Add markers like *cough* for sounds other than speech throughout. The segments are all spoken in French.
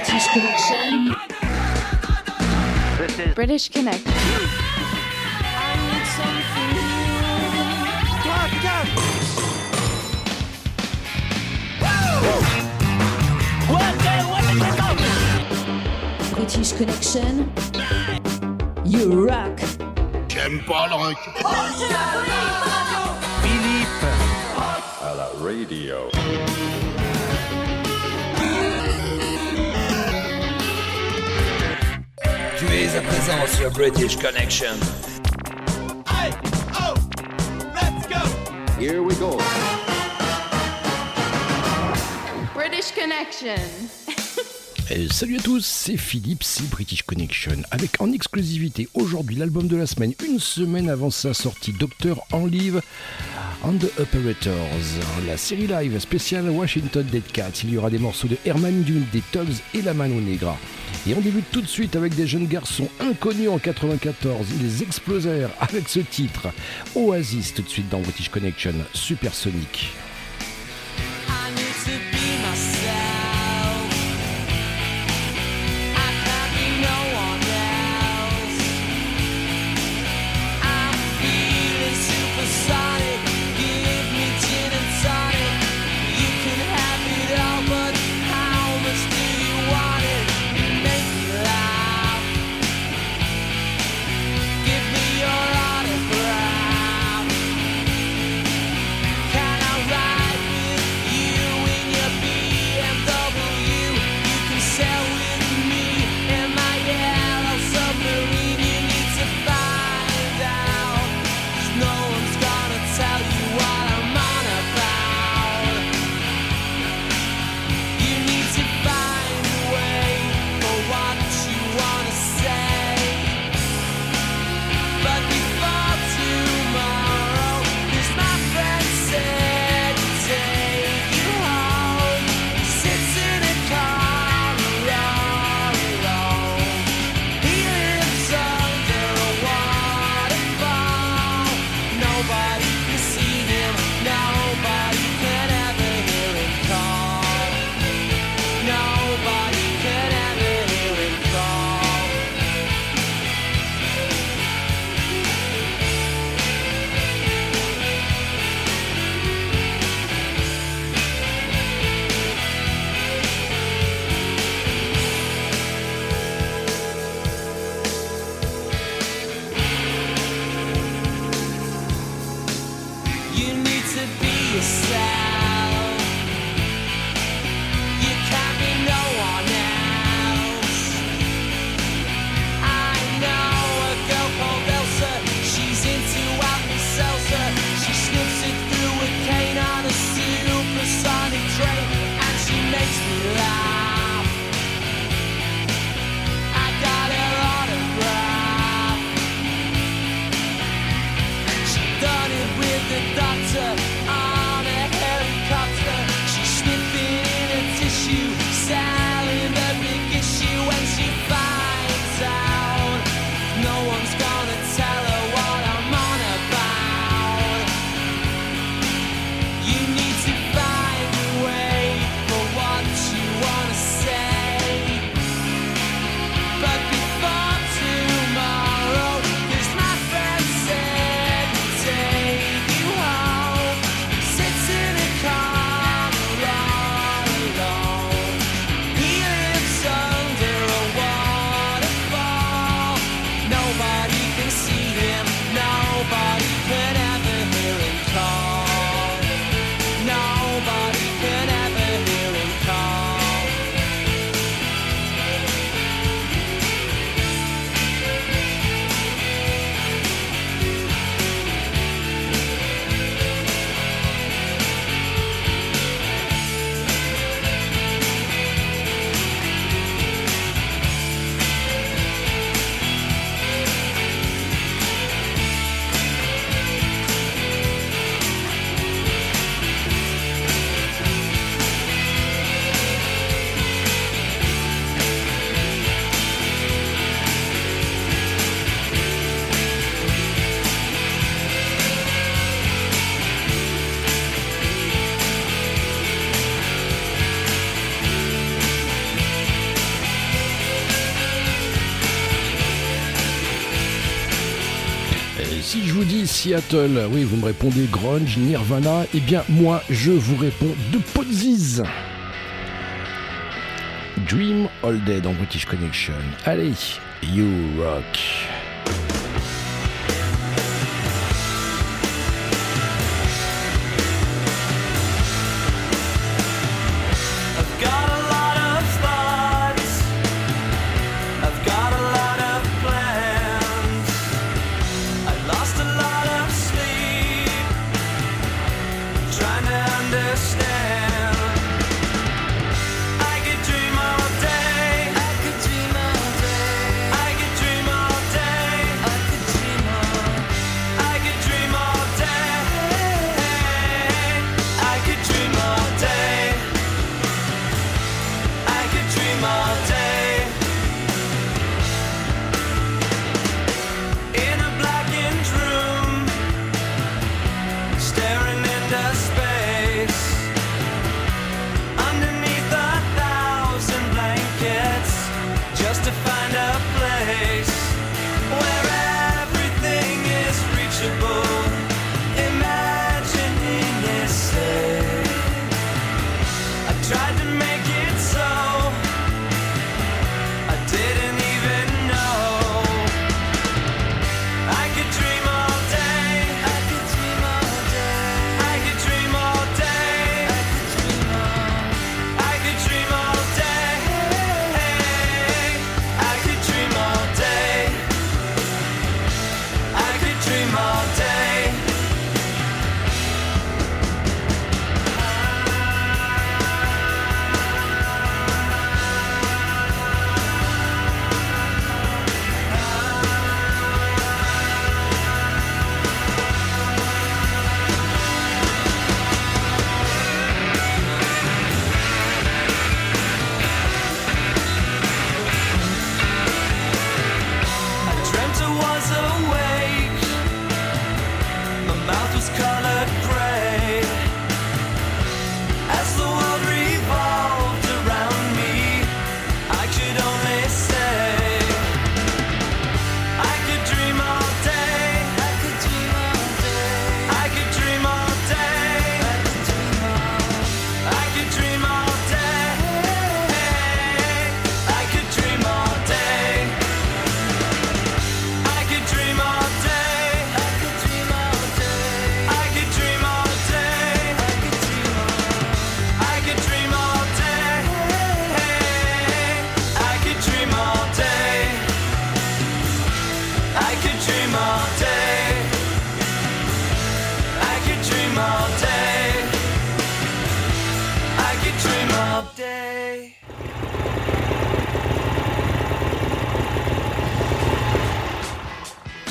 British Connection. This is British Connect. British Connection. You rock. J'aime pas le rock. Philippe. à la radio. Tu es à présent sur British Connection. Here we go. British Connection. Salut à tous, c'est Philippe, c'est British Connection, avec en exclusivité aujourd'hui l'album de la semaine, une semaine avant sa sortie, Docteur en Live and the Operators, la série live spéciale Washington Dead Cats. Il y aura des morceaux de Herman Dune, des Tugs et la Mano Negra. Et on débute tout de suite avec des jeunes garçons inconnus en 94. Ils explosèrent avec ce titre. Oasis tout de suite dans British Connection, Supersonic. Seattle, oui, vous me répondez grunge, Nirvana, eh bien moi je vous réponds de Podzies. Dream All Day dans British Connection. Allez, you rock.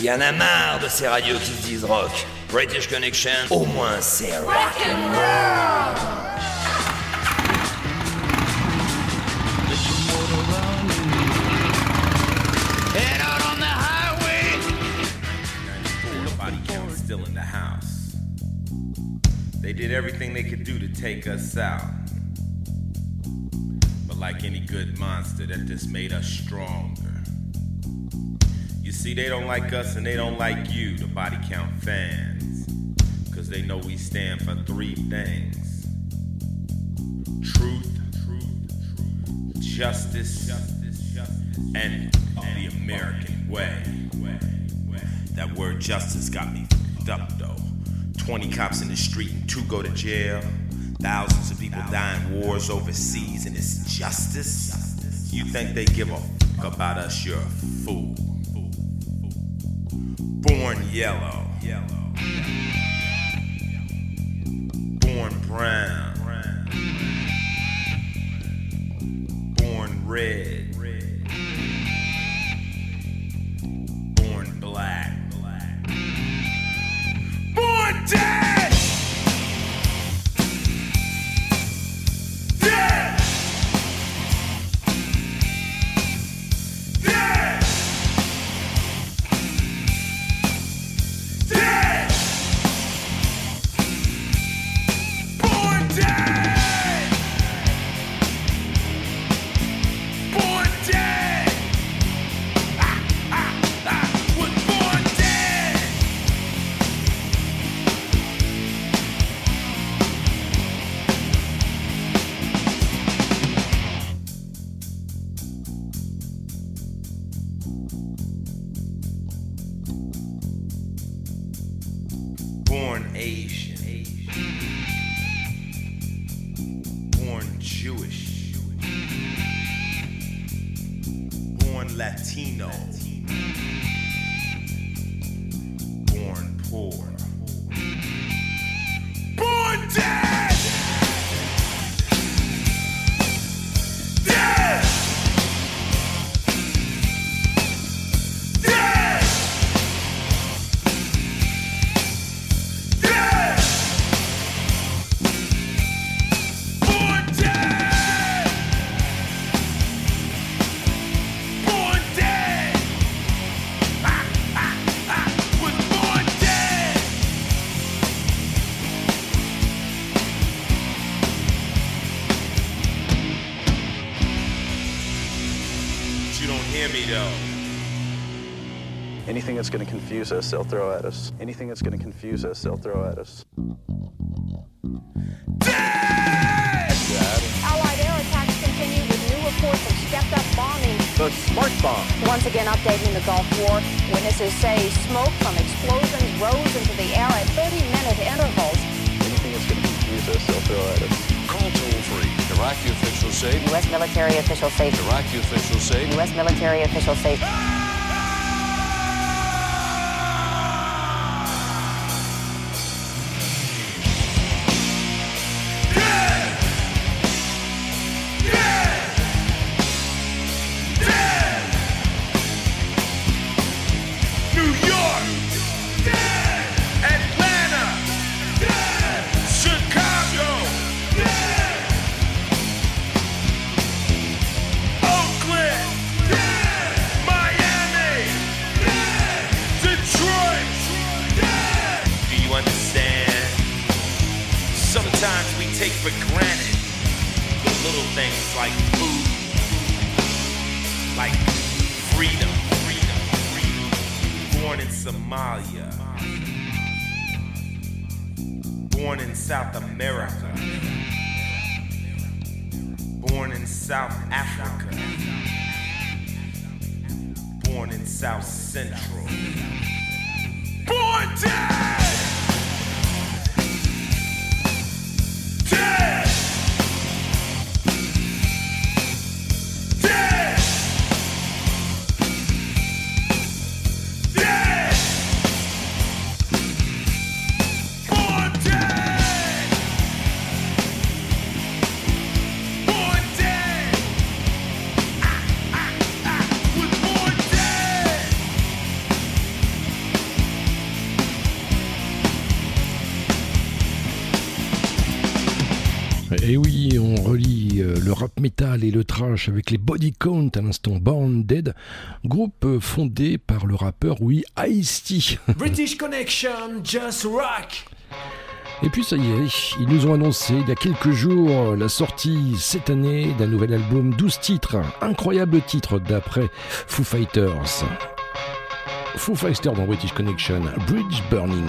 Y en a marre de ces radios qui se disent rock. British Connection, au moins c'est rock. Head out on the highway. Body count still in the house. They did everything they could do to take us out. But like any good monster, that just made us stronger. See, they don't like us and they don't like you, the body count fans. Cause they know we stand for three things truth, justice, and the American way. That word justice got me fed up though. 20 cops in the street and two go to jail. Thousands of people die in wars overseas, and it's justice? You think they give a fuck about us? You're a fool. Born yellow. Born that's going to confuse us, they'll throw at us. Anything that's going to confuse us, they'll throw at us. Allied air attacks continue with new reports of stepped-up bombing. The smart bomb. Once again updating the Gulf War. Witnesses say smoke from explosions rose into the air at 30-minute intervals. Anything that's going to confuse us, they'll throw at us. Call toll free. Iraqi officials say. U.S. military officials say. Iraqi officials say. U.S. military officials say. Avec les Body Count à l'instant Born Dead, groupe euh, fondé par le rappeur, oui, Ice-T. *laughs* British Connection, just rock. Et puis ça y est, ils nous ont annoncé il y a quelques jours la sortie cette année d'un nouvel album 12 titres, incroyable titre d'après Foo Fighters. Foo Fighters dans British Connection, Bridge Burning.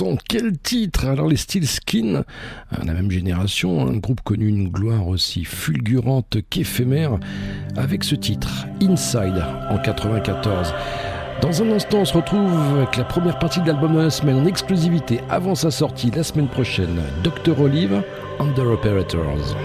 Bon quel titre Alors les Steel Skin, la même génération, un groupe connu une gloire aussi fulgurante qu'éphémère, avec ce titre, Inside, en 94. Dans un instant, on se retrouve avec la première partie de l'album de la semaine en exclusivité avant sa sortie la semaine prochaine, Dr. Olive, Under Operators.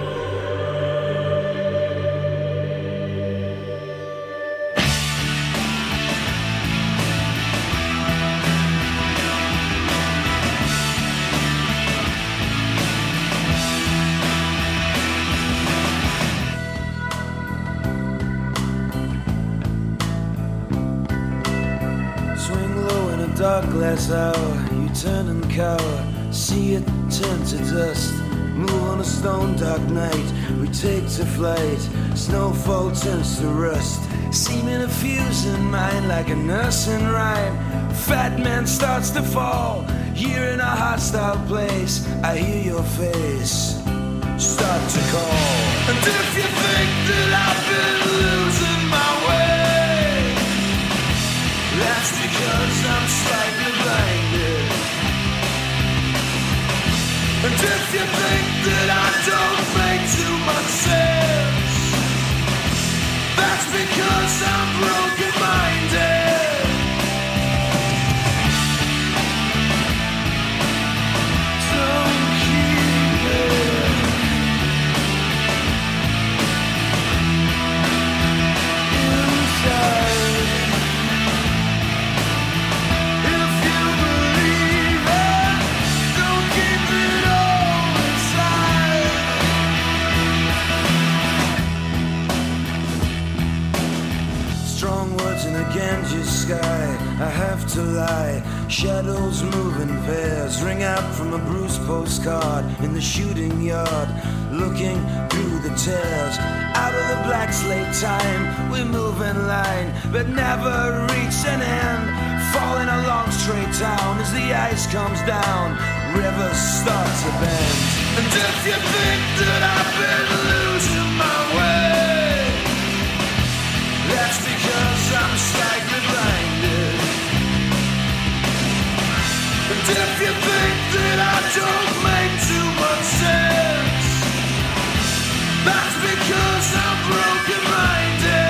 Dark hour, you turn and cower, see it turn to dust. Move on a stone dark night, we take to flight, snowfall turns to rust. Seeming a fuse in mind like a nursing rhyme. Fat man starts to fall, here in a hostile place. I hear your face start to call. And if you think that I've been losing my way, that's because I'm slightly And if you think that I don't make too much sense, that's because I'm broken minded. Sky. I have to lie. Shadows move in pairs, ring out from a bruised postcard in the shooting yard. Looking through the tears, out of the black slate time, we move in line, but never reach an end. Falling along straight down as the ice comes down, rivers start to bend. And if you think that I've been losing my way, that's because I'm slightly that's because I'm broken minded.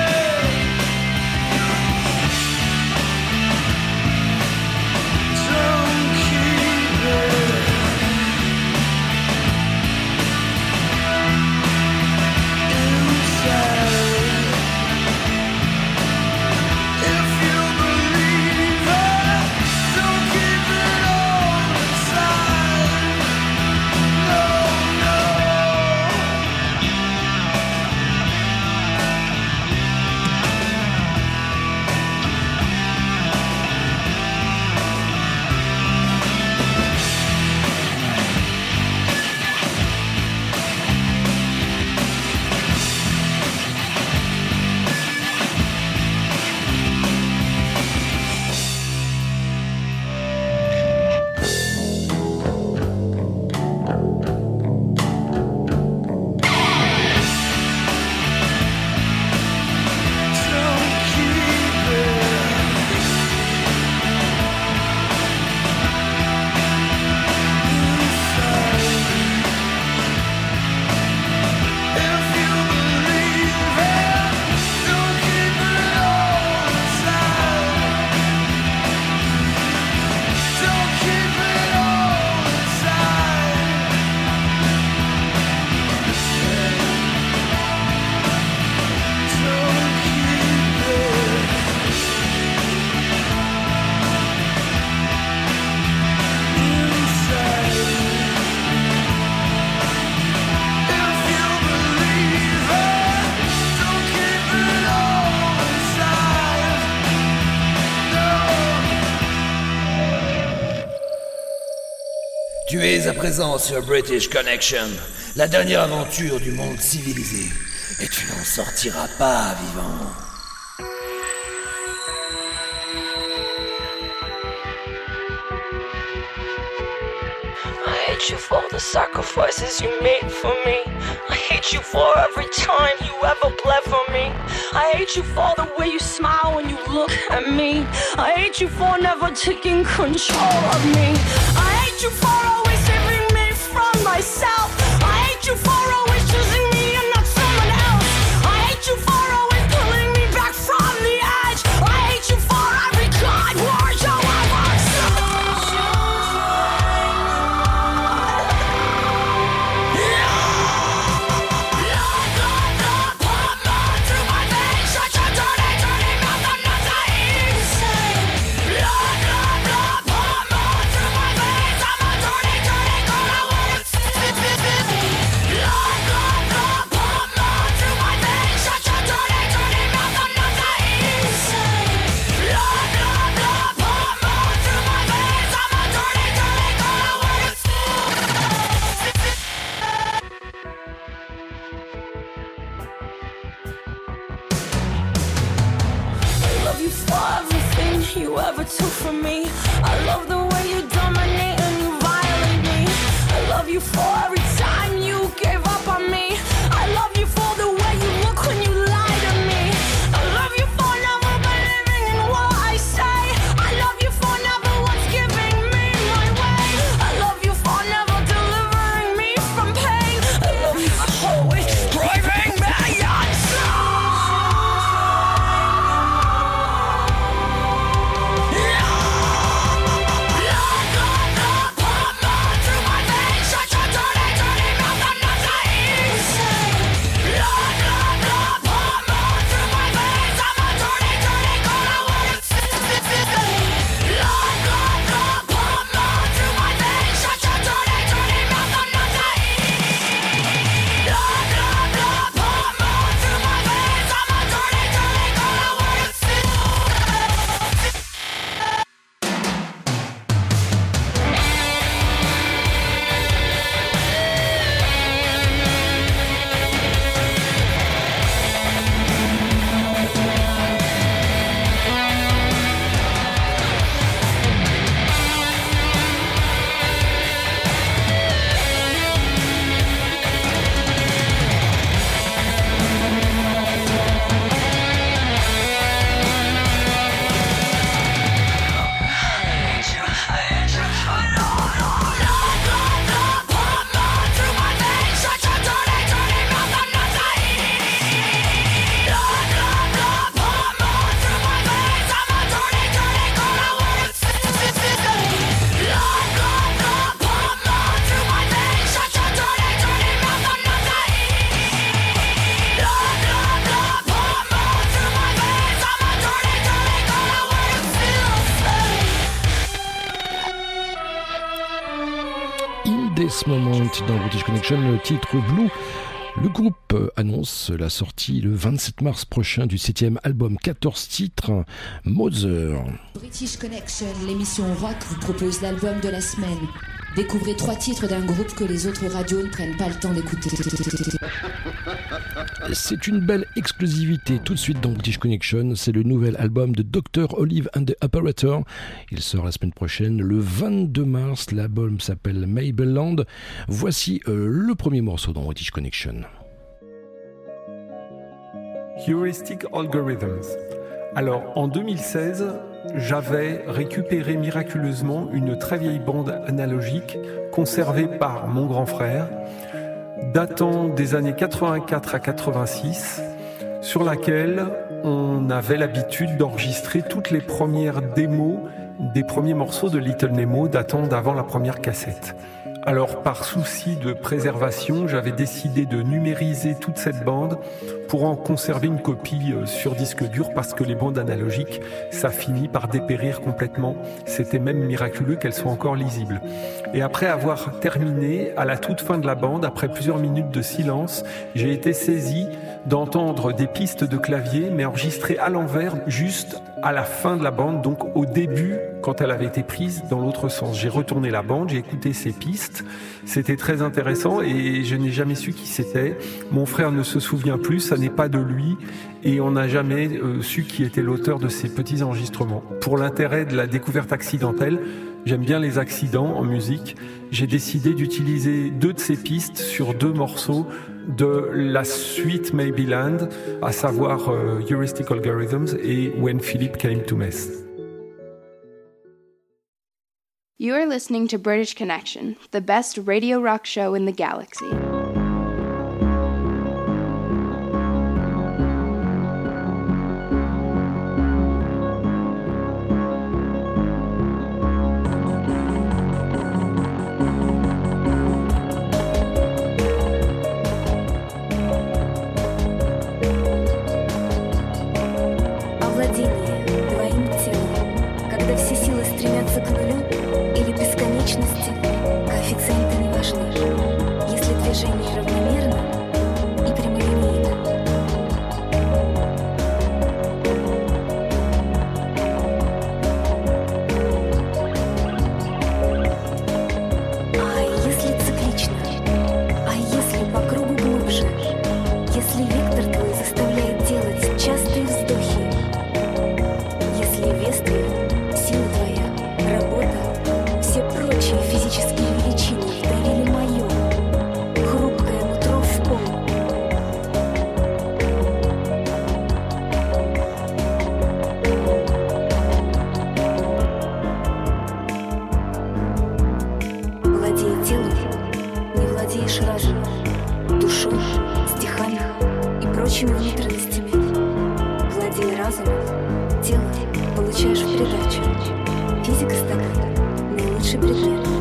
Présent sur British Connection, la dernière aventure du monde civilisé. Et tu n'en sortiras pas vivant. I hate you for the sacrifices you made for me. I hate you for every time you ever bled for me. I hate you for the way you smile when you look at me. I hate you for never taking control of me. I hate you for Le titre Blue. Le groupe annonce la sortie le 27 mars prochain du septième album 14 titres, Mother. British Connection, l'émission rock vous propose l'album de la semaine. Découvrez trois titres d'un groupe que les autres radios ne prennent pas le temps d'écouter. C'est une belle exclusivité tout de suite dans British Connection. C'est le nouvel album de Dr. Olive and the Apparator. Il sort la semaine prochaine, le 22 mars. L'album s'appelle Mabelland. Voici euh, le premier morceau dans British Connection. Heuristic Algorithms. Alors, en 2016, j'avais récupéré miraculeusement une très vieille bande analogique conservée par mon grand frère, datant des années 84 à 86, sur laquelle on avait l'habitude d'enregistrer toutes les premières démos des premiers morceaux de Little Nemo datant d'avant la première cassette. Alors par souci de préservation, j'avais décidé de numériser toute cette bande pour en conserver une copie euh, sur disque dur parce que les bandes analogiques, ça finit par dépérir complètement. C'était même miraculeux qu'elles soient encore lisibles. Et après avoir terminé, à la toute fin de la bande, après plusieurs minutes de silence, j'ai été saisi d'entendre des pistes de clavier, mais enregistrées à l'envers, juste à la fin de la bande, donc au début, quand elle avait été prise dans l'autre sens. J'ai retourné la bande, j'ai écouté ces pistes, c'était très intéressant et je n'ai jamais su qui c'était. Mon frère ne se souvient plus, n'est pas de lui et on n'a jamais euh, su qui était l'auteur de ces petits enregistrements. Pour l'intérêt de la découverte accidentelle, J'aime bien les accidents en musique. J'ai décidé d'utiliser deux de ces pistes sur deux morceaux de la suite Maybeland, à savoir euh, Heuristic Algorithms et When Philip Came to Mess. You are listening to British Connection, the best radio rock show in the galaxy. Владеешь разумом, душой, стихами и прочими внутренностями. Владея разумом, тело получаешь в придачу. Физика стакана – наилучший предмет,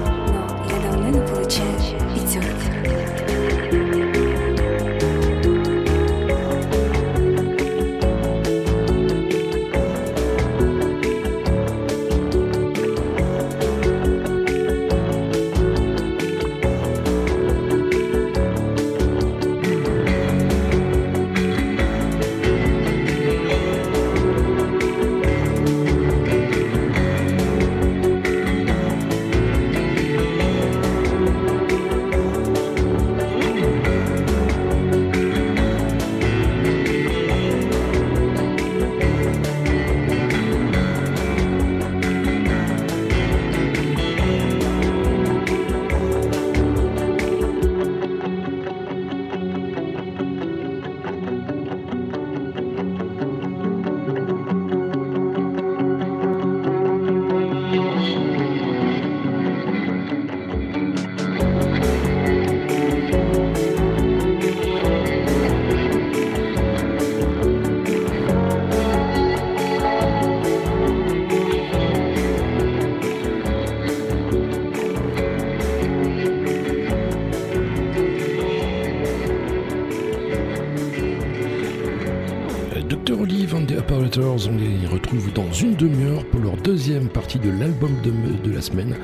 deuxième partie de l'album de, la semaine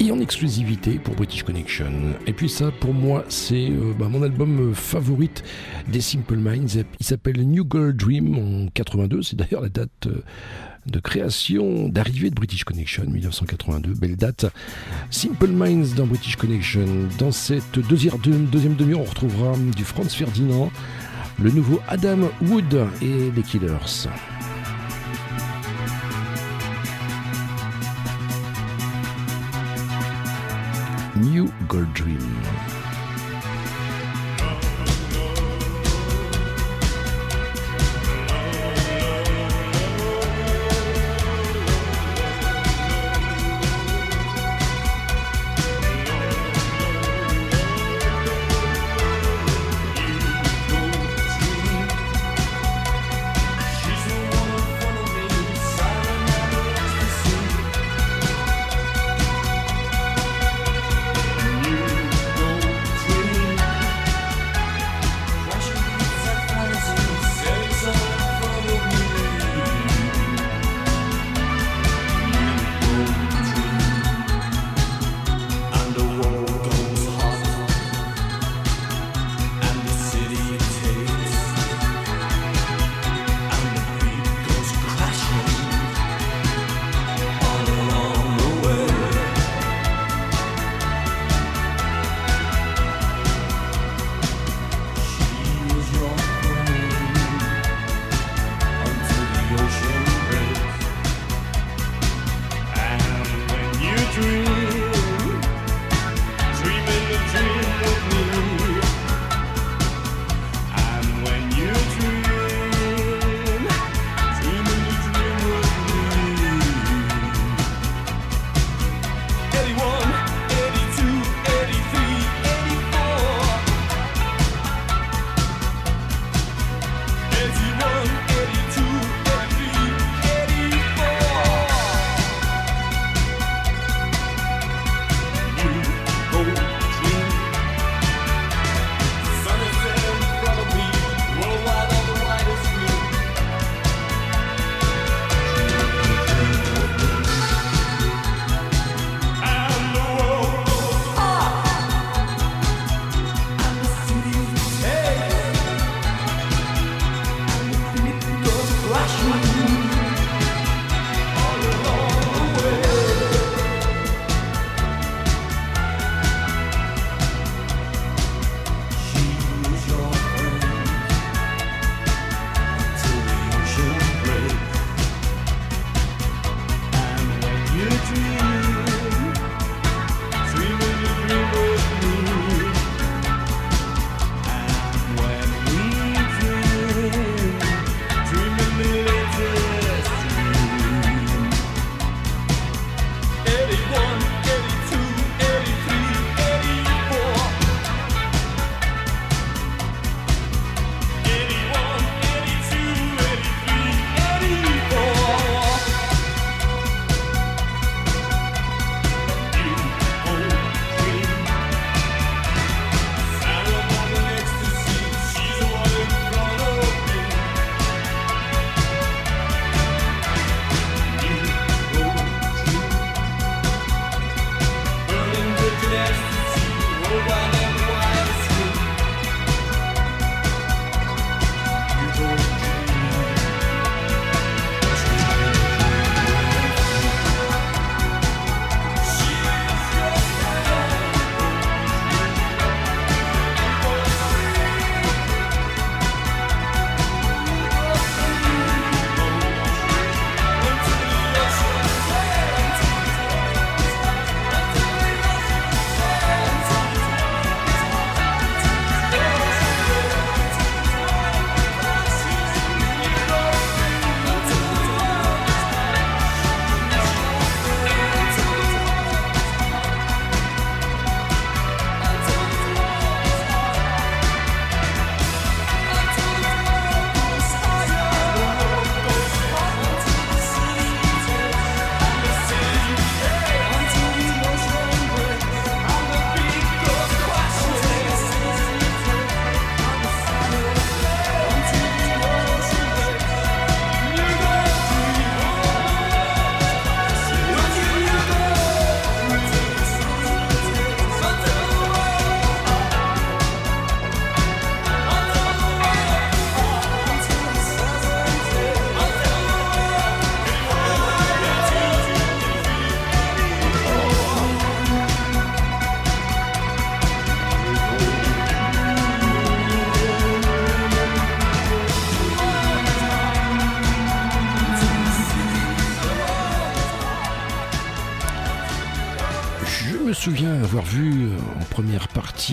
et en exclusivité pour British Connection. Et puis ça, pour moi, c'est euh, bah, mon album favorite des Simple Minds. Il s'appelle New Girl Dream en 82. C'est d'ailleurs la date euh, de création, d'arrivée de British Connection, 1982. Belle date. Simple Minds dans British Connection. Dans cette deuxième, deuxième demi-heure, on retrouvera du Franz Ferdinand le nouveau Adam Wood et les Killers. Gold Dream.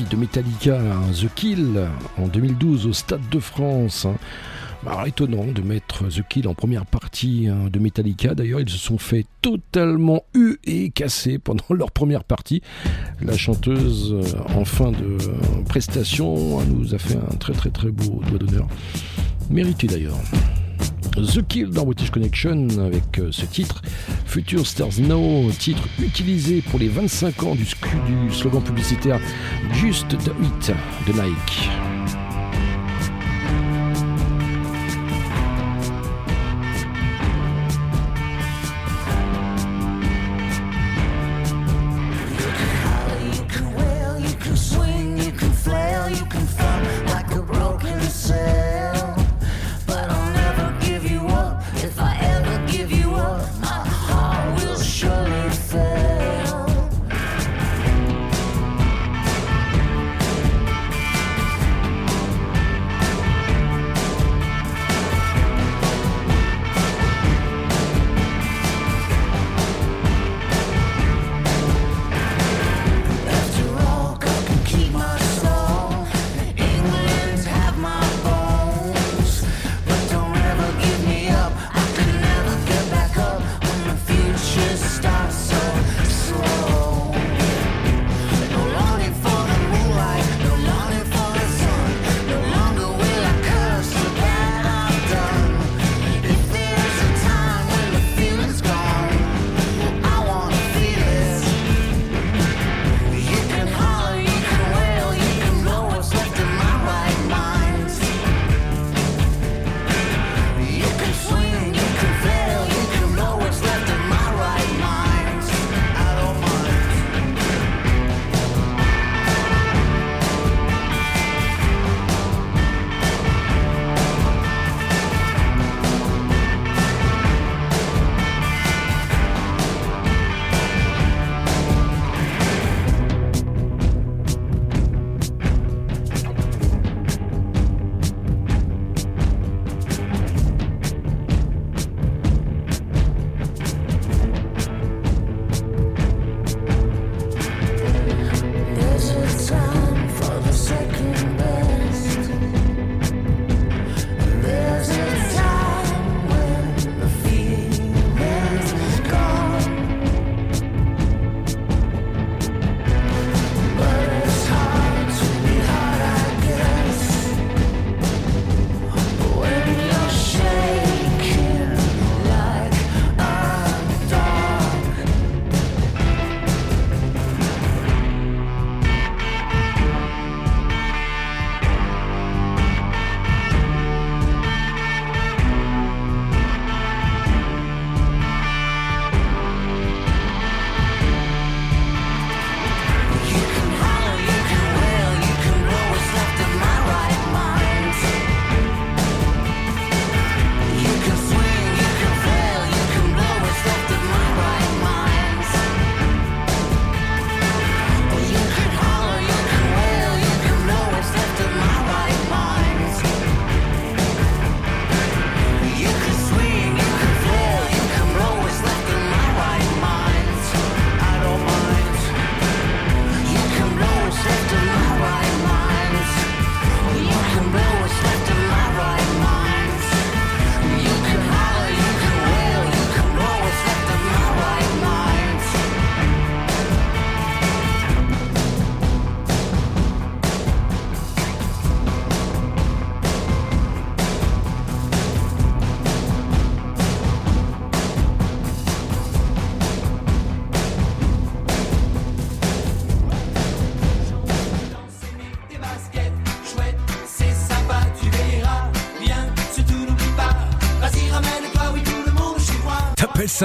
de Metallica, The Kill, en 2012 au Stade de France. Hein. Bah, étonnant de mettre The Kill en première partie hein, de Metallica. D'ailleurs, ils se sont fait totalement eu et casser pendant *laughs* leur première partie. La chanteuse, euh, en fin de euh, prestation, nous a fait un très très très beau doigt d'honneur. Mérité d'ailleurs. The Kill dans British Connection avec euh, ce titre Future Stars Now, titre utilisé pour les 25 ans du, du slogan publicitaire Just the Hit de Nike.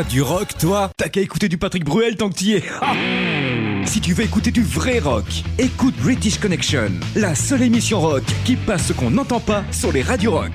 du rock, toi T'as qu'à écouter du Patrick Bruel tant que t'y es. Ah. Si tu veux écouter du vrai rock, écoute British Connection, la seule émission rock qui passe ce qu'on n'entend pas sur les radios rock.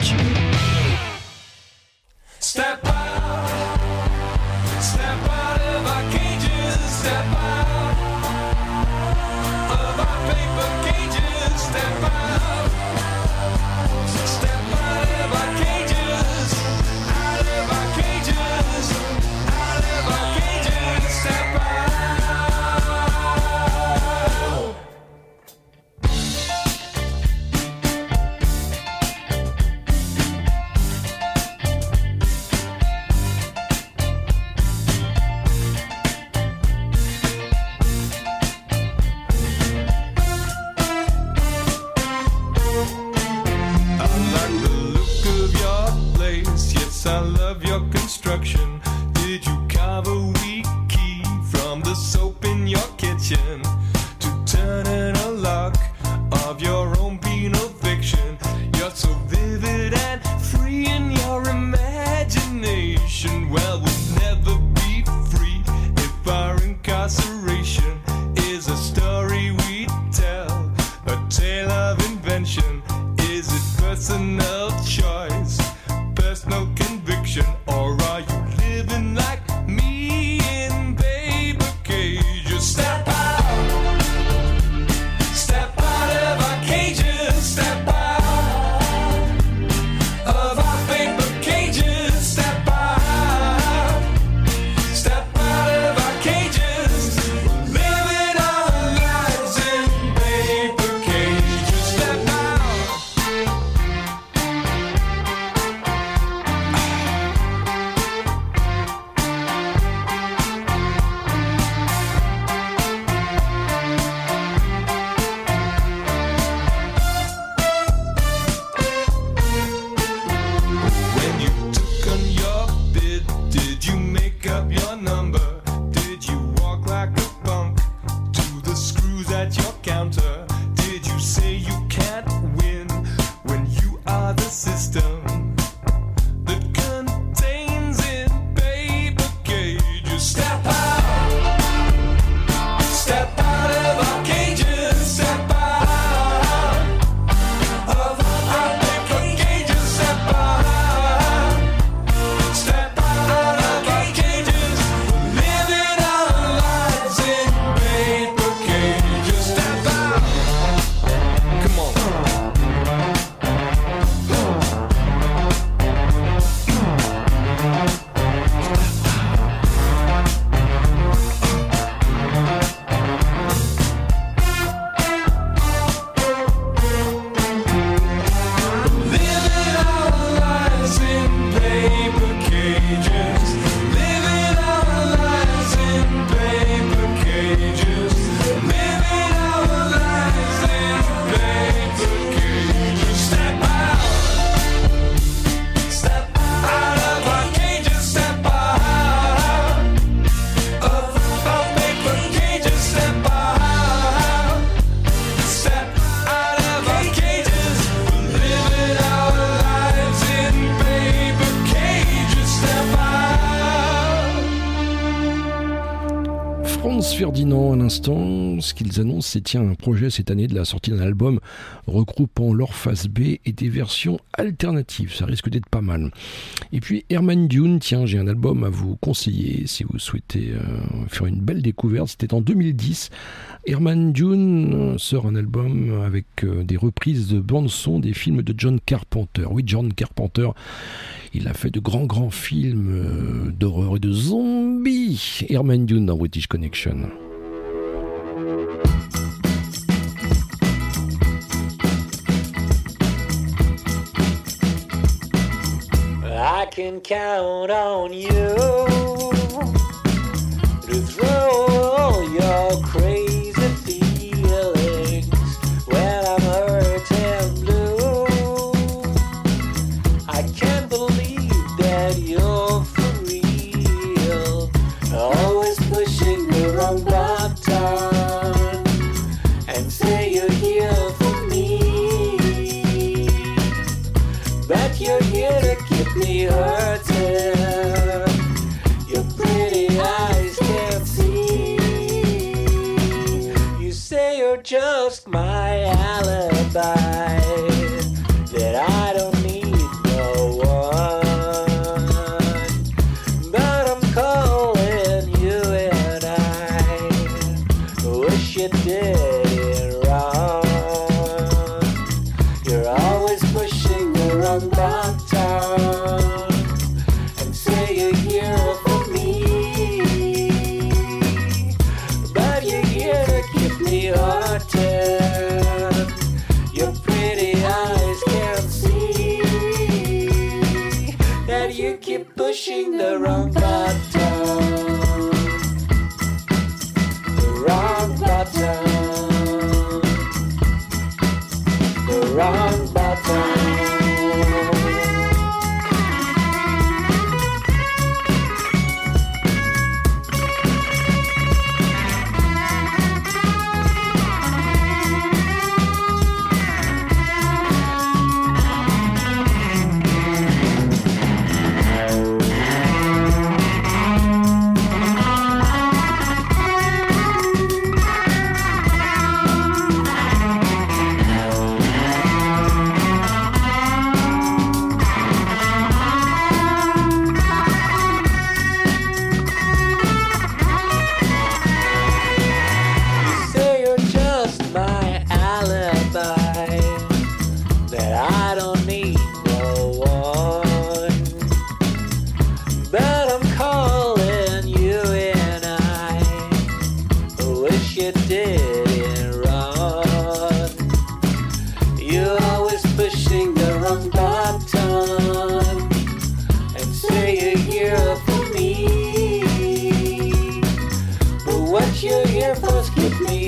Ce qu'ils annoncent, c'est tiens un projet cette année de la sortie d'un album regroupant leur face B et des versions alternatives. Ça risque d'être pas mal. Et puis Herman Dune, tiens, j'ai un album à vous conseiller si vous souhaitez euh, faire une belle découverte. C'était en 2010. Herman Dune euh, sort un album avec euh, des reprises de bande-son des films de John Carpenter. Oui, John Carpenter. Il a fait de grands, grands films d'horreur et de zombies. Herman Dune dans British Connection. I can count on you to throw all your crazy my alibi.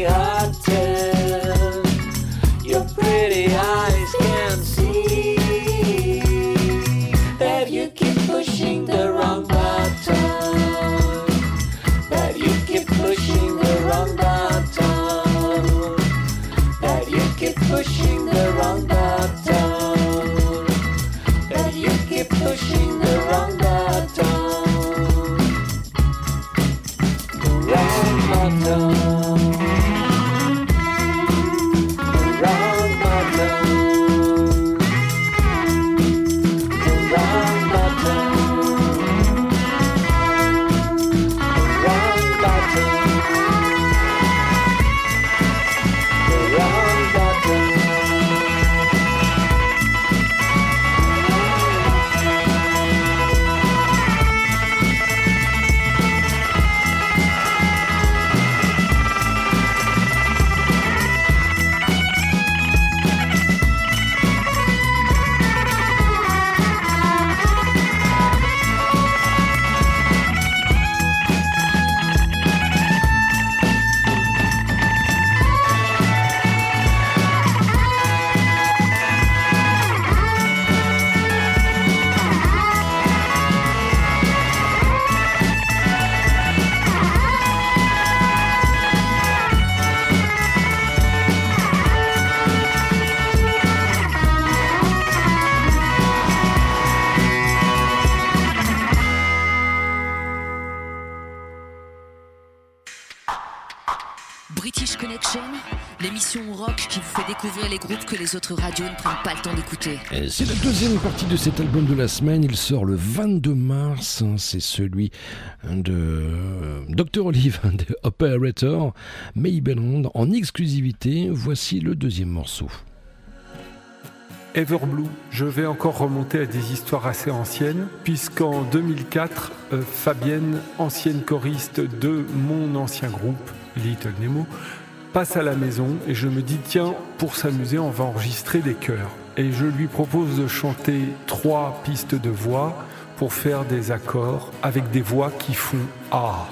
Yeah. Ne pas le temps d'écouter. Et C'est la deuxième partie de cet album de la semaine. Il sort le 22 mars. C'est celui de euh, Dr. Olive de Operator, Maybelland en exclusivité. Voici le deuxième morceau. Everblue, je vais encore remonter à des histoires assez anciennes, puisqu'en 2004, euh, Fabienne, ancienne choriste de mon ancien groupe, Little Nemo, passe à la maison et je me dis, tiens, pour s'amuser, on va enregistrer des chœurs. Et je lui propose de chanter trois pistes de voix pour faire des accords avec des voix qui font A.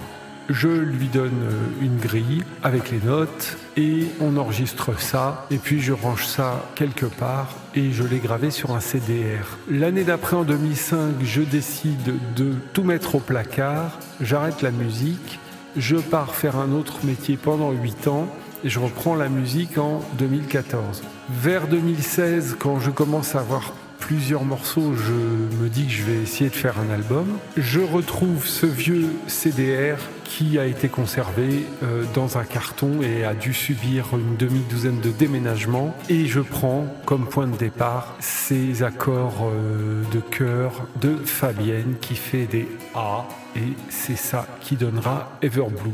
Je lui donne une grille avec les notes et on enregistre ça et puis je range ça quelque part et je l'ai gravé sur un CDR. L'année d'après en 2005, je décide de tout mettre au placard, j'arrête la musique, je pars faire un autre métier pendant 8 ans je reprends la musique en 2014. Vers 2016, quand je commence à avoir plusieurs morceaux, je me dis que je vais essayer de faire un album. Je retrouve ce vieux CDR qui a été conservé euh, dans un carton et a dû subir une demi-douzaine de déménagements. Et je prends comme point de départ ces accords euh, de chœur de Fabienne qui fait des A et c'est ça qui donnera Everblue.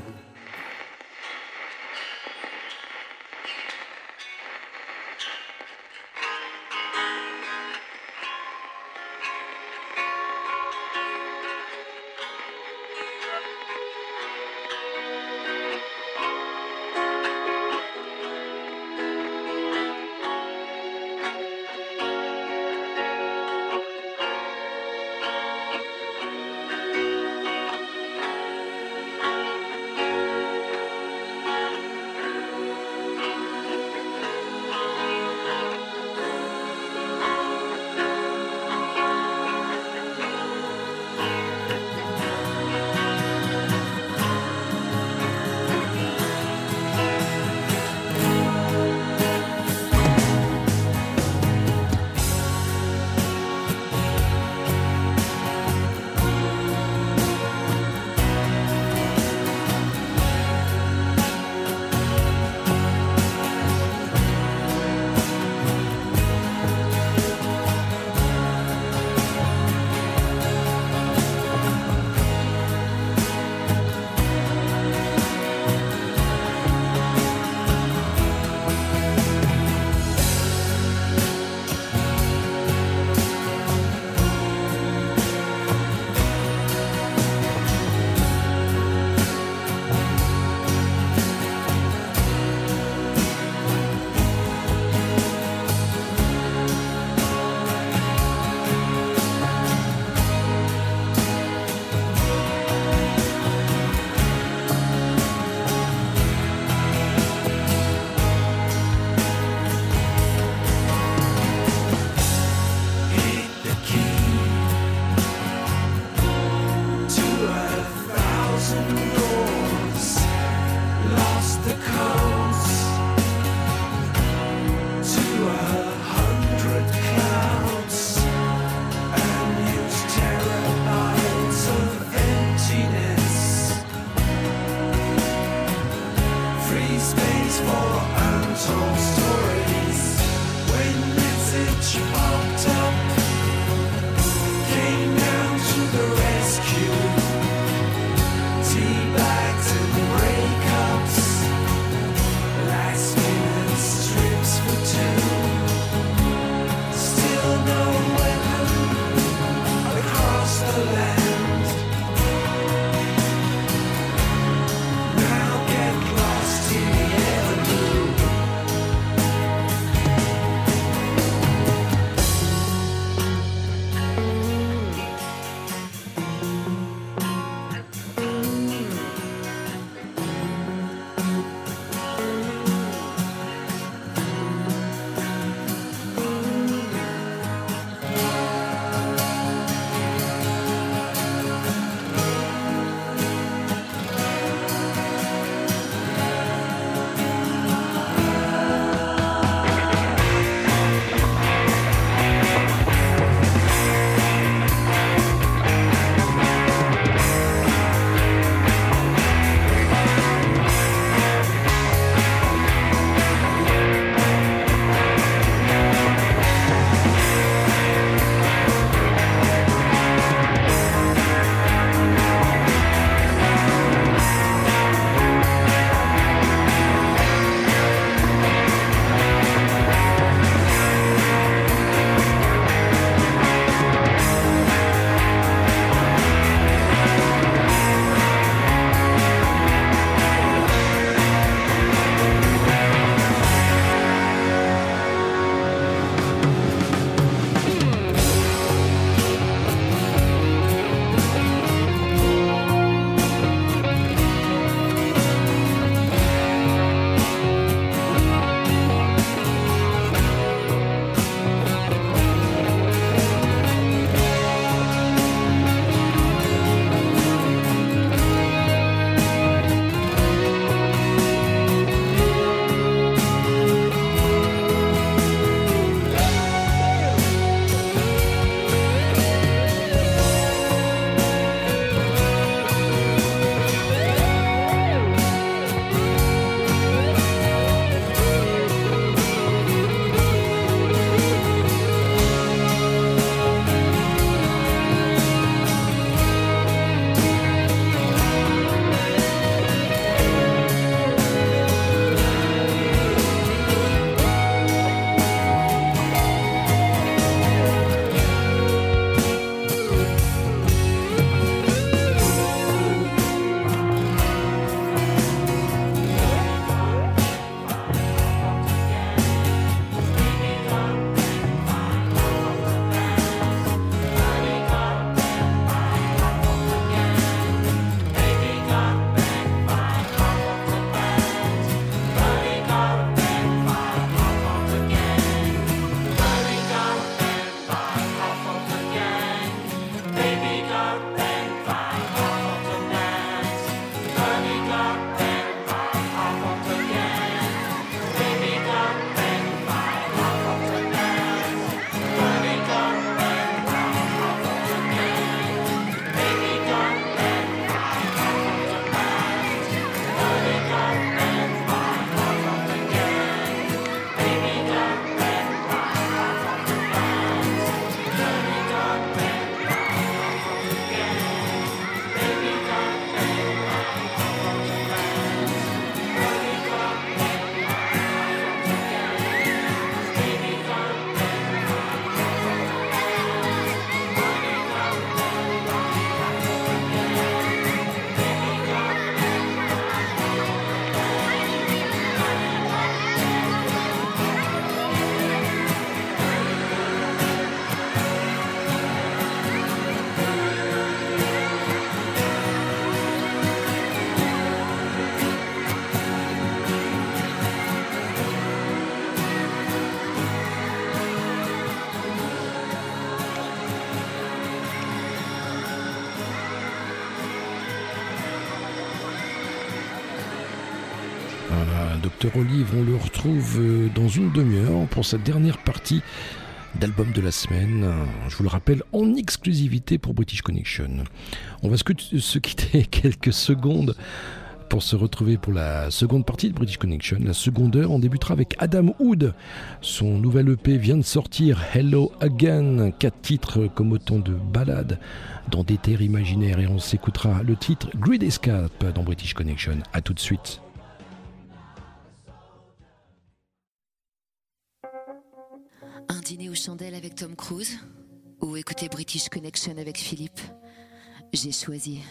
On le retrouve euh, dans une demi-heure pour sa dernière partie d'album de la semaine. Je vous le rappelle, en exclusivité pour British Connection. On va se, quitter *laughs* quelques secondes pour se retrouver pour la seconde partie de British Connection. La seconde heure, on débutera avec Adam Wood. Son nouvel EP vient de sortir, Hello Again. Quatre titres comme autant de ballades dans des terres imaginaires. Et on s'écoutera le titre Grid Escape dans British Connection. A tout de suite. Chandelles avec Tom Cruise ou écouter British Connection avec Philippe J'ai choisi.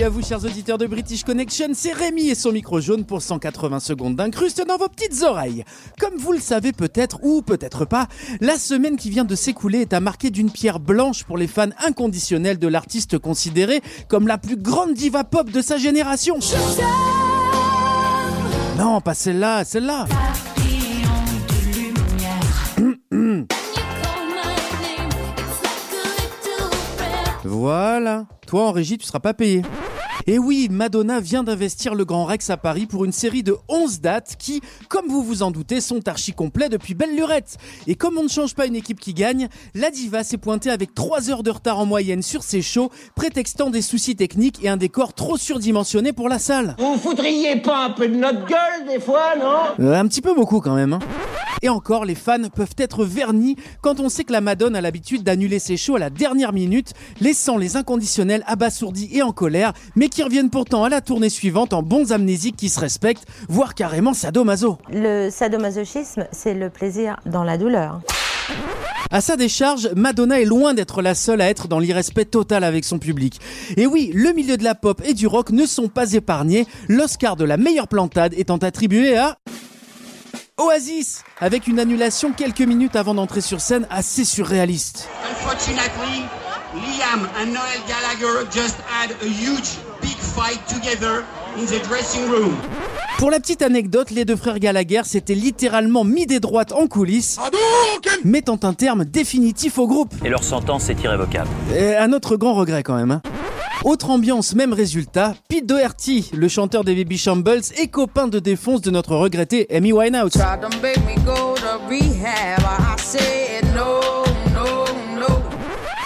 Salut à vous chers auditeurs de British Connection, c'est Rémi et son micro jaune pour 180 secondes d'incruste dans vos petites oreilles. Comme vous le savez peut-être ou peut-être pas, la semaine qui vient de s'écouler est à marquer d'une pierre blanche pour les fans inconditionnels de l'artiste considéré comme la plus grande diva pop de sa génération. Non, pas celle-là, celle-là. Voilà. Toi en régie, tu seras pas payé. Et oui, Madonna vient d'investir le Grand Rex à Paris pour une série de 11 dates qui, comme vous vous en doutez, sont archi complets depuis belle lurette. Et comme on ne change pas une équipe qui gagne, la diva s'est pointée avec 3 heures de retard en moyenne sur ses shows, prétextant des soucis techniques et un décor trop surdimensionné pour la salle. Vous foutriez pas un peu de notre gueule des fois, non? Euh, un petit peu beaucoup quand même. hein. Et encore, les fans peuvent être vernis quand on sait que la Madone a l'habitude d'annuler ses shows à la dernière minute, laissant les inconditionnels abasourdis et en colère, mais qui reviennent pourtant à la tournée suivante en bons amnésiques qui se respectent, voire carrément sadomaso. Le sadomasochisme, c'est le plaisir dans la douleur. À sa décharge, Madonna est loin d'être la seule à être dans l'irrespect total avec son public. Et oui, le milieu de la pop et du rock ne sont pas épargnés, l'Oscar de la meilleure plantade étant attribué à... Oasis, avec une annulation quelques minutes avant d'entrer sur scène assez surréaliste. Unfortunately, Liam and Noel Gallagher just had a huge fight together in the dressing room. Pour la petite anecdote, les deux frères Gallagher s'étaient littéralement mis des droites en coulisses, mettant un terme définitif au groupe. Et leur sentence est irrévocable. Et à notre grand regret quand même. hein. Autre ambiance, même résultat, Pete Doherty, le chanteur des Baby Shambles et copain de défonce de notre regretté Amy Winehouse.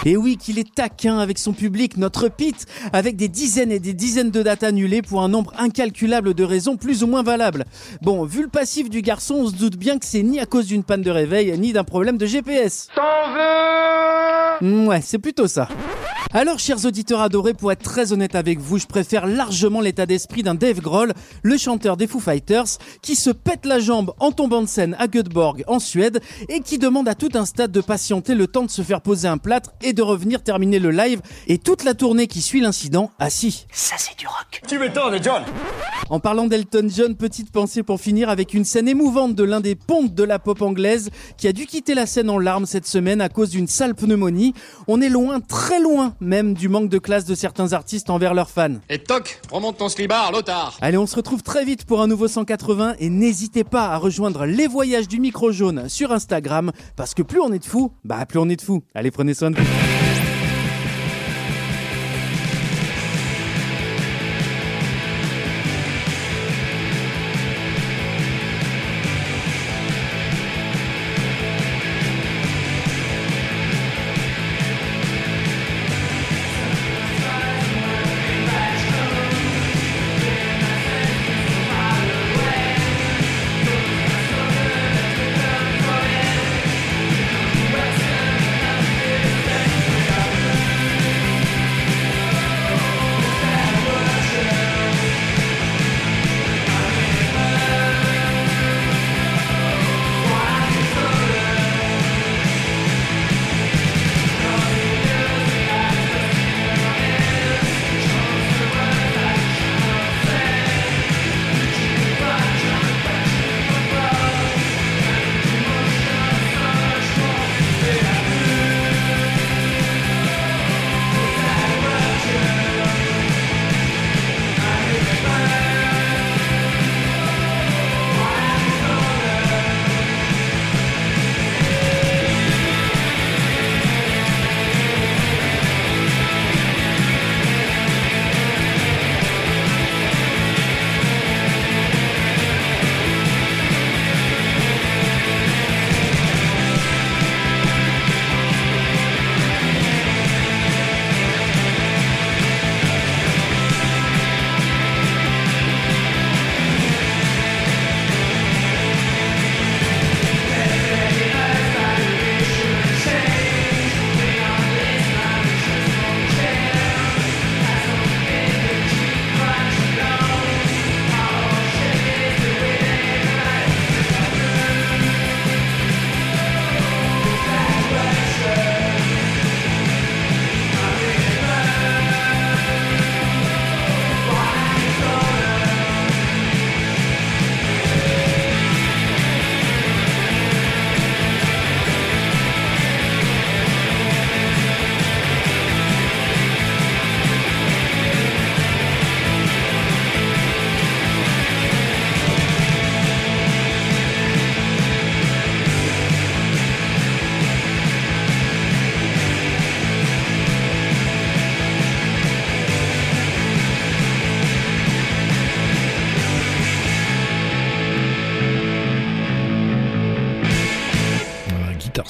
Et oui, qu'il est taquin avec son public, notre Pete, avec des dizaines et des dizaines de dates annulées pour un nombre incalculable de raisons plus ou moins valables. Bon, vu le passif du garçon, on se doute bien que c'est ni à cause d'une panne de réveil, ni d'un problème de GPS. T'en veux Ouais, c'est plutôt ça. Alors, chers auditeurs adorés, pour être très honnête avec vous, je préfère largement l'état d'esprit d'un Dave Grohl, le chanteur des Foo Fighters, qui se pète la jambe en tombant de scène à Göteborg, en Suède, et qui demande à tout un stade de patienter le temps de se faire poser un plâtre et de revenir terminer le live et toute la tournée qui suit l'incident assis. Ça, c'est du rock. Tu m'étonnes, John En parlant d'Elton John, petite pensée pour finir avec une scène émouvante de l'un des pontes de la pop anglaise qui a dû quitter la scène en larmes cette semaine à cause d'une sale pneumonie. On est loin, très loin même du manque de classe de certains artistes envers leurs fans. Et toc, remonte ton slibard, l'otard. Allez, on se retrouve très vite pour un nouveau 180 et n'hésitez pas à rejoindre les voyages du micro jaune sur Instagram parce que plus on est de fous, bah plus on est de fous. Allez, prenez soin de vous.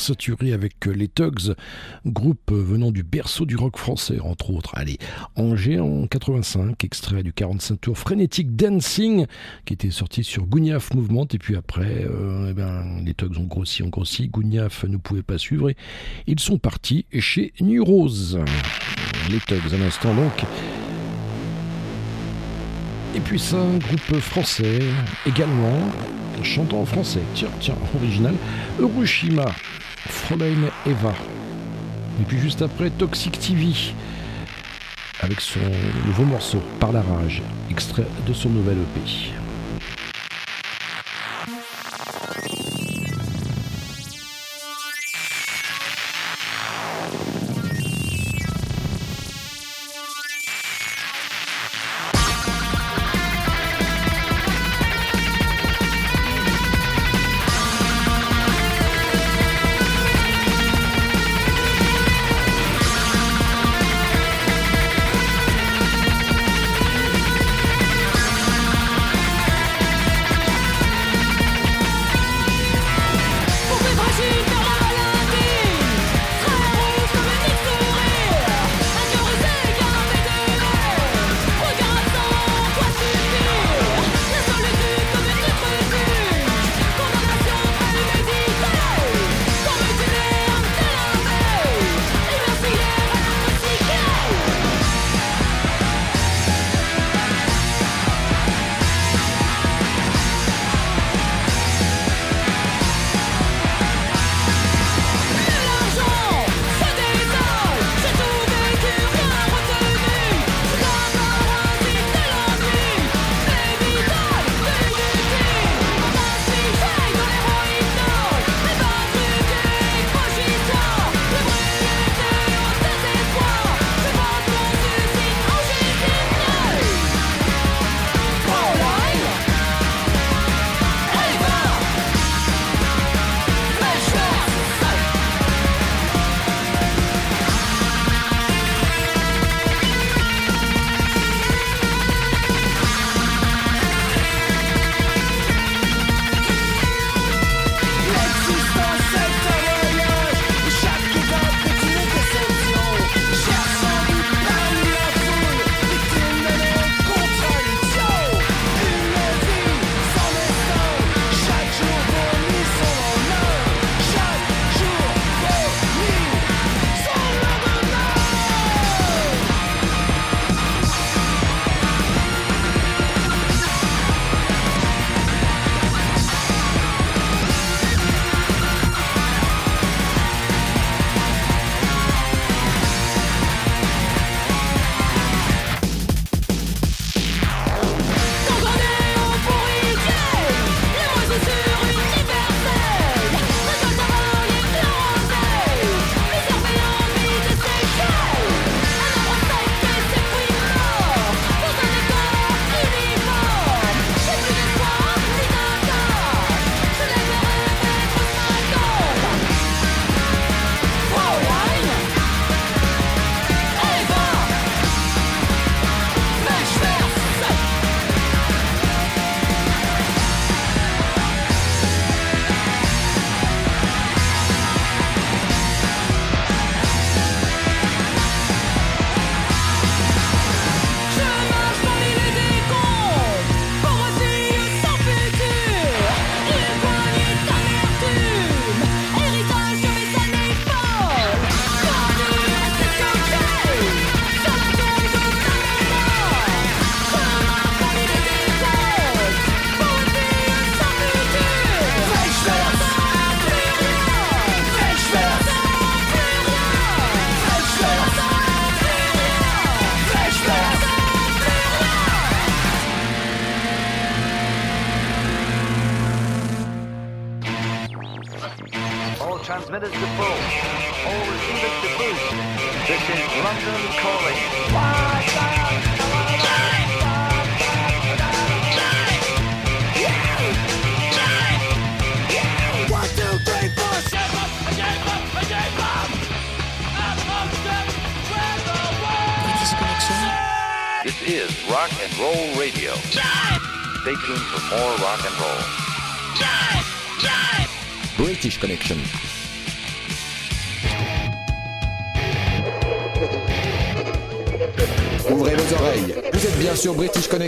Super saturé avec euh, les Tugs, groupe euh, venant du berceau du rock français, entre autres. Allez, Angers en 85, extrait du 45 tours Frenetic Dancing, qui était sorti sur Gouniaf Movement, et puis après, euh, eh ben, les Tugs ont grossi, ont grossi, Gouniaf ne pouvait pas suivre, et ils sont partis chez New Rose. Les Tugs, à l'instant donc. Et puis ça, un groupe français également, chantant en français, tiens, tiens, original, Hiroshima, Fräulein Eva. Et puis juste après, Toxic TV, avec son nouveau morceau, Par la rage, extrait de son nouvel EP.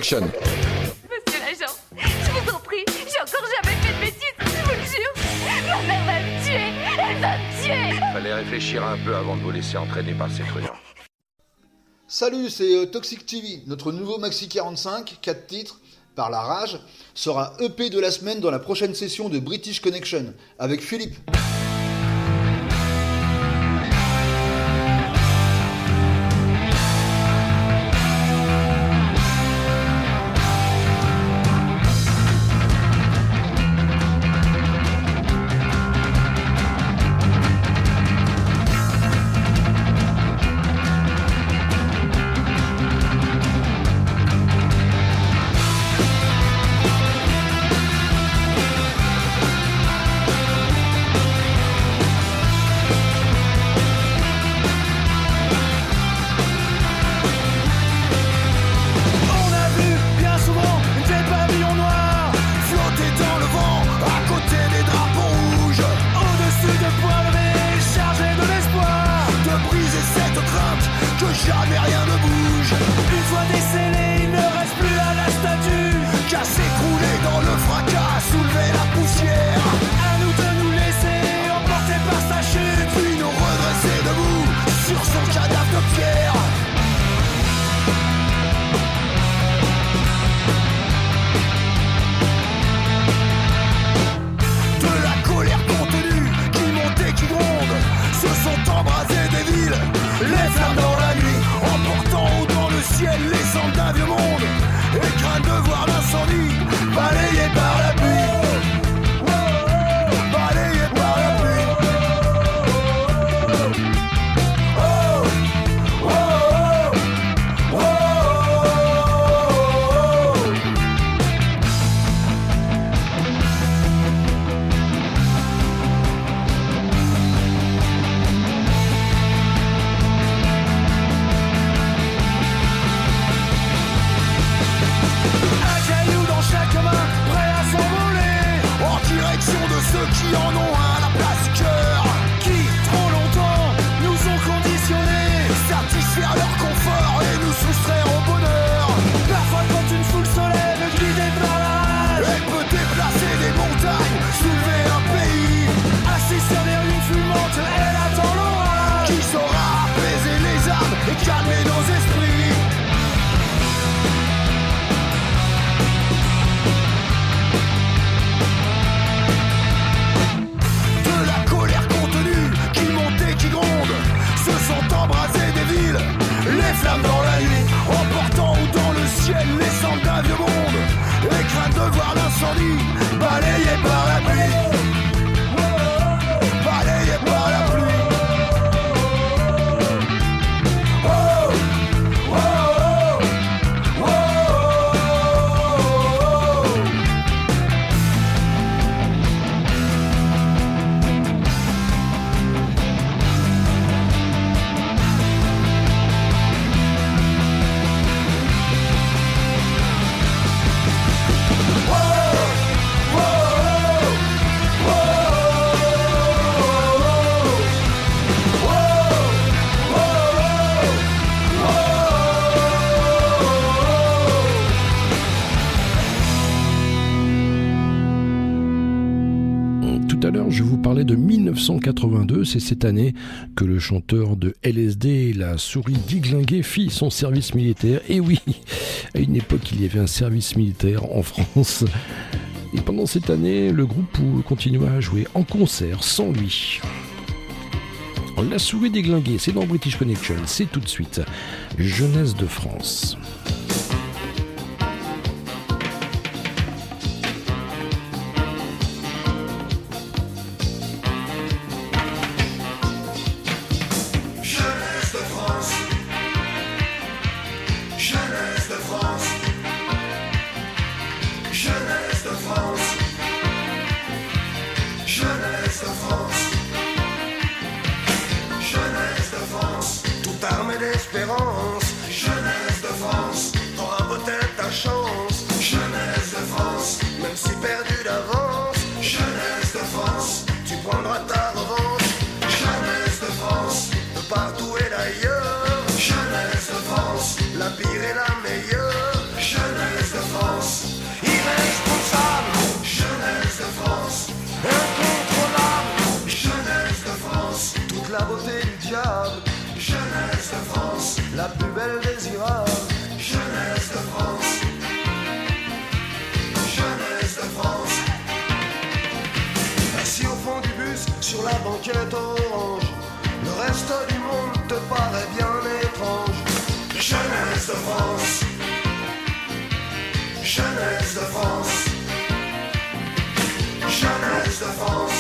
Monsieur l'agent, je vous en prie, j'ai encore jamais fait de bêtises, je vous le jure. Ma mère va me tuer, elle va me tuer. Fallait réfléchir un peu avant de vous laisser entraîner par ces truands. Salut, c'est euh, Toxic TV, notre nouveau Maxi 45, 4 titres, par la rage, sera EP de la semaine dans la prochaine session de British Connection, avec Philippe. c'est cette année que le chanteur de LSD, la souris diglinguée, fit son service militaire. Et oui, *laughs* à une époque, il y avait un service militaire en France. Et pendant cette année, le groupe continua à jouer en concert sans lui. La souris déglinguée, c'est dans British Connection, c'est tout de suite. Jeunesse de France. la banquette orange. Le reste du monde te paraît bien étrange. Jeunesse de France, jeunesse de France, jeunesse de France.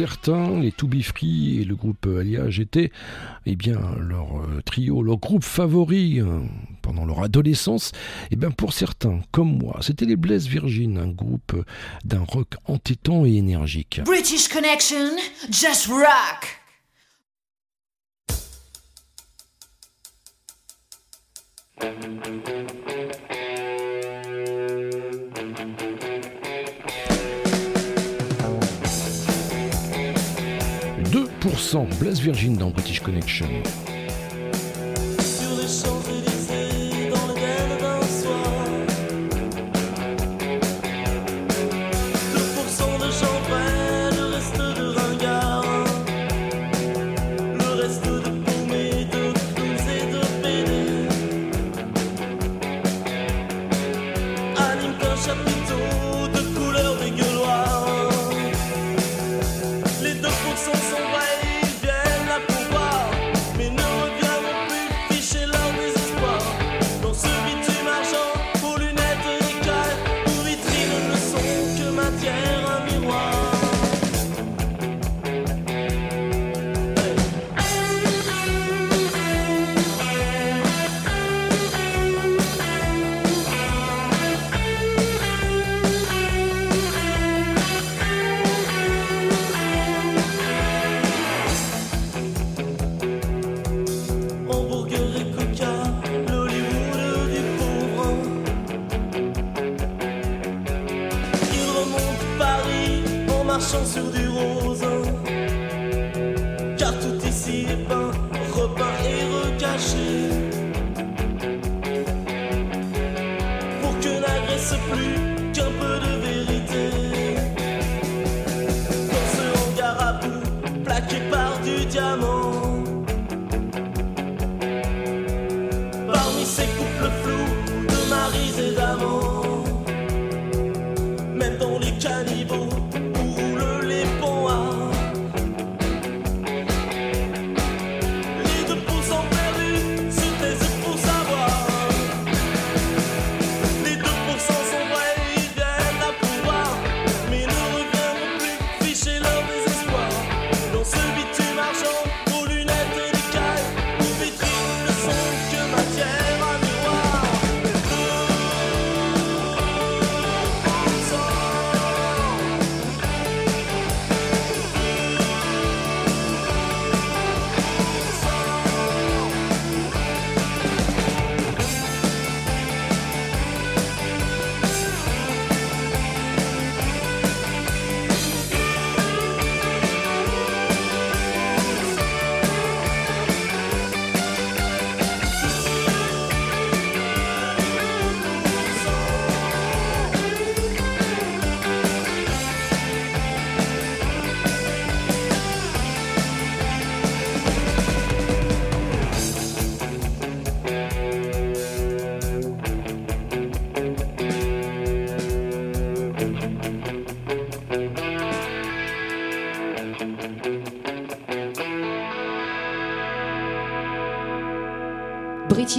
certains, les To Be Free et le groupe euh, Alliage étaient eh bien, leur euh, trio, leur groupe favori euh, pendant leur adolescence. Eh bien, pour certains, comme moi, c'était les Blaise Virgin, un groupe d'un rock entêtant et énergique. British Connection, just rock! Place Virgin dans British Connection.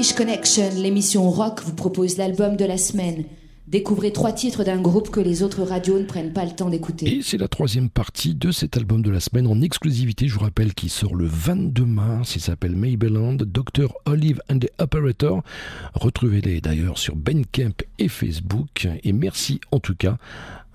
Connection, l'émission rock, vous propose l'album de la semaine. Découvrez trois titres d'un groupe que les autres radios ne prennent pas le temps d'écouter. Et c'est la troisième partie de cet album de la semaine en exclusivité, je vous rappelle, qui sort le 22 mars. Il s'appelle Maybelland, Dr. Olive and the Operator. Retrouvez-les d'ailleurs sur Bandcamp et Facebook. Et merci en tout cas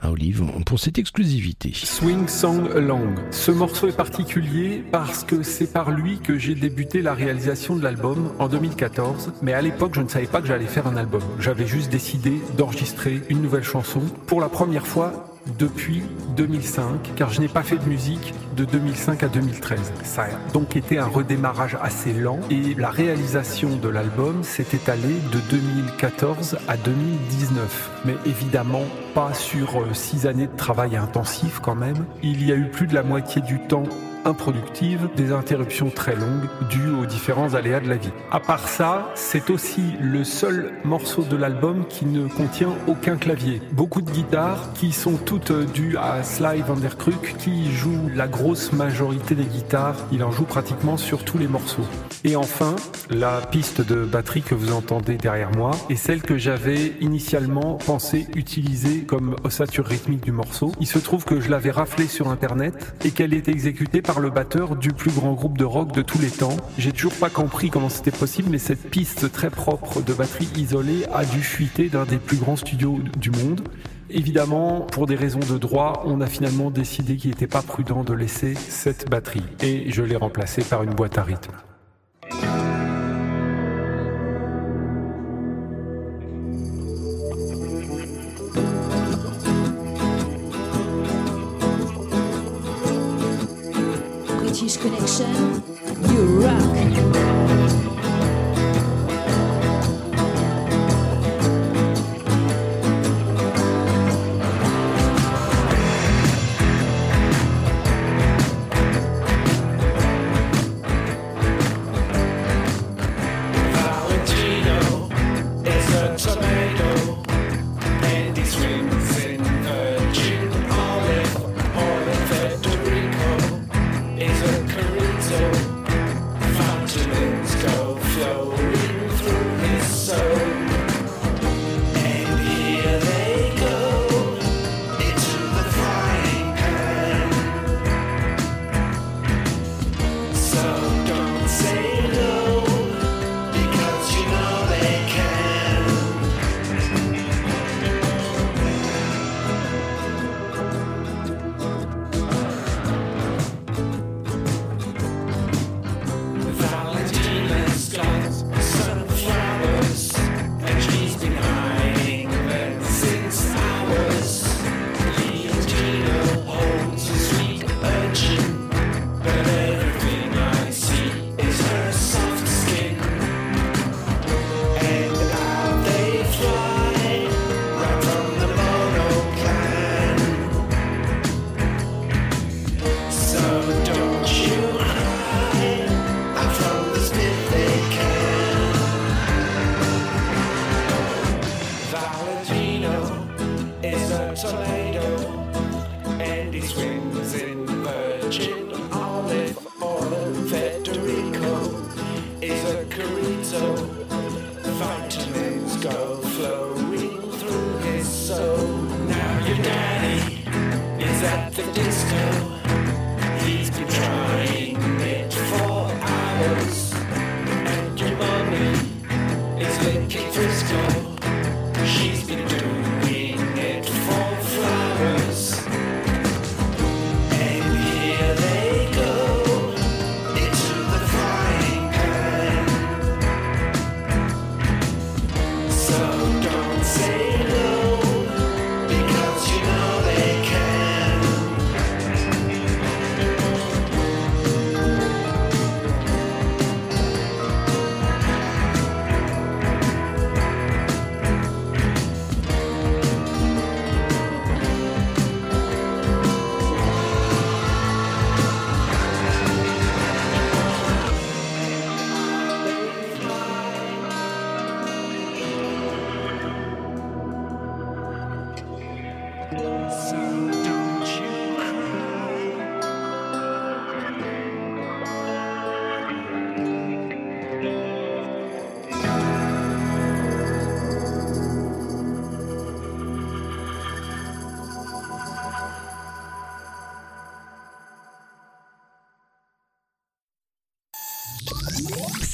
à Olive pour cette exclusivité. Swing Song Along. Ce morceau est particulier parce que c'est par lui que j'ai débuté la réalisation de l'album en 2014. Mais à l'époque, je ne savais pas que j'allais faire un album. J'avais juste décidé d'enregistrer une nouvelle chanson pour la première fois depuis 2005, car je n'ai pas fait de musique de 2005 à 2013. Ça a donc été un redémarrage assez lent et la réalisation de l'album s'est étalée de 2014 à 2019. Mais évidemment, pas sur euh, six années de travail intensif quand même. Il y a eu plus de la moitié du temps des interruptions très longues dues aux différents aléas de la vie. À part ça, c'est aussi le seul morceau de l'album qui ne contient aucun clavier. Beaucoup de guitares qui sont toutes dues à Sly Vanderkruk qui joue la grosse majorité des guitares. Il en joue pratiquement sur tous les morceaux. Et enfin, la piste de batterie que vous entendez derrière moi est celle que j'avais initialement pensé utiliser comme ossature rythmique du morceau. Il se trouve que je l'avais raflée sur internet et qu'elle est exécutée par le batteur du plus grand groupe de rock de tous les temps. J'ai toujours pas compris comment c'était possible, mais cette piste très propre de batterie isolée a dû fuiter d'un des plus grands studios du monde. Évidemment, pour des raisons de droit, on a finalement décidé qu'il n'était pas prudent de laisser cette batterie et je l'ai remplacée par une boîte à rythme. British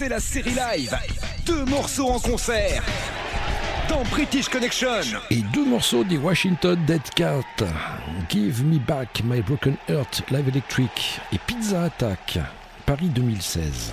c'est la série live. Deux morceaux en concert. Dans British Connection. Et deux morceaux des Washington Dead Cat. Give Me Back My Broken Heart Live Electric et Pizza Attack. Paris 2016.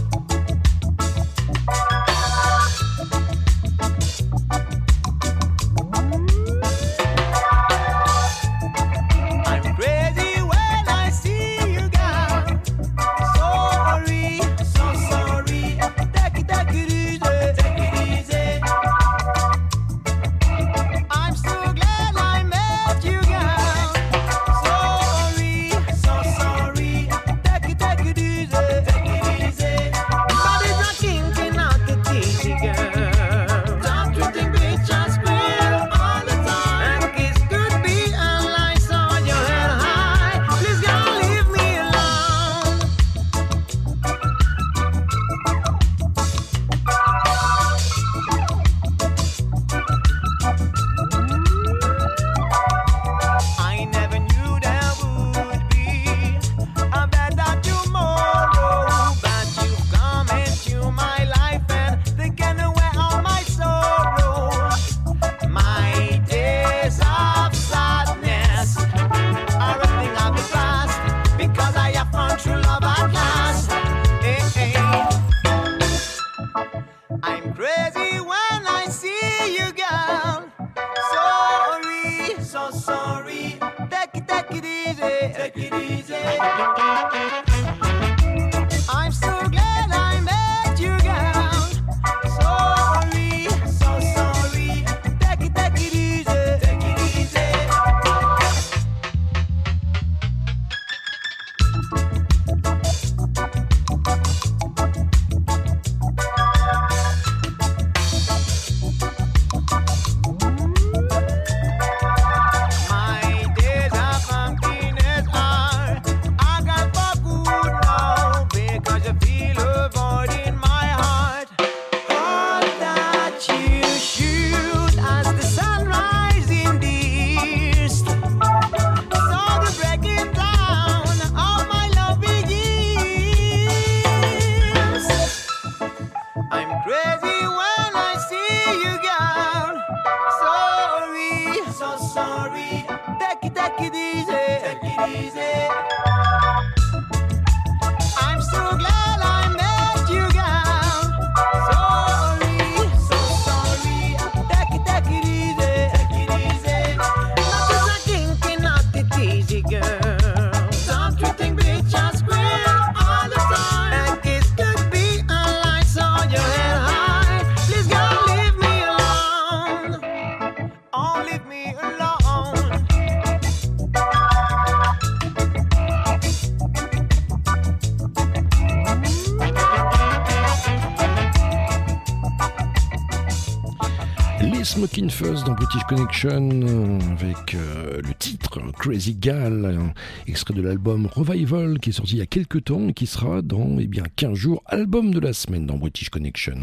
Dans British Connection euh, avec euh, le titre Crazy Gal, euh, extrait de l'album Revival qui est sorti il y a quelques temps et qui sera dans eh bien, 15 jours album de la semaine dans British Connection.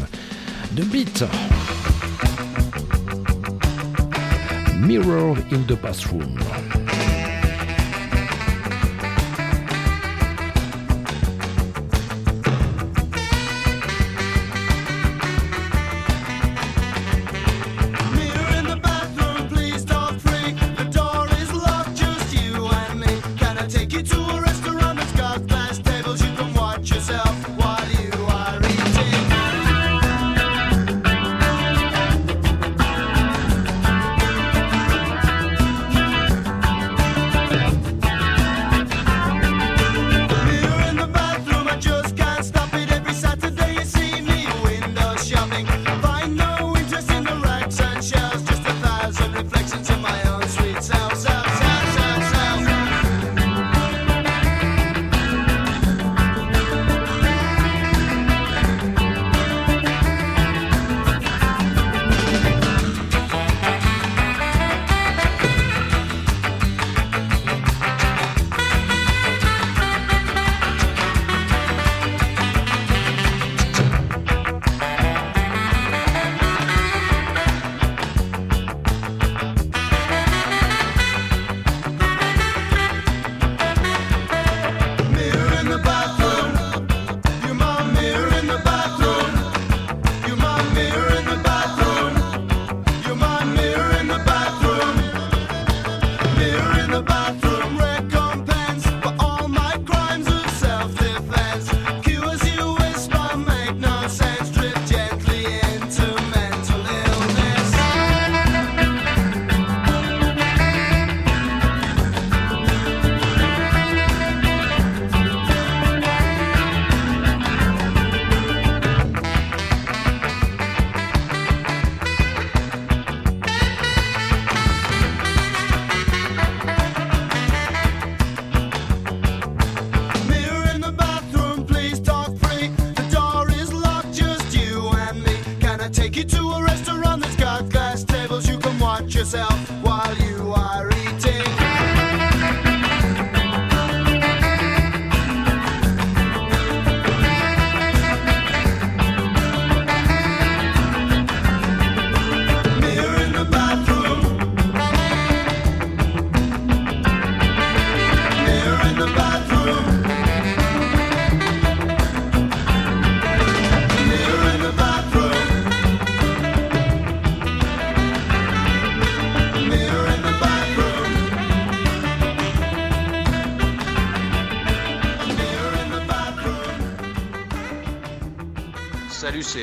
The Beat Mirror in the Bathroom.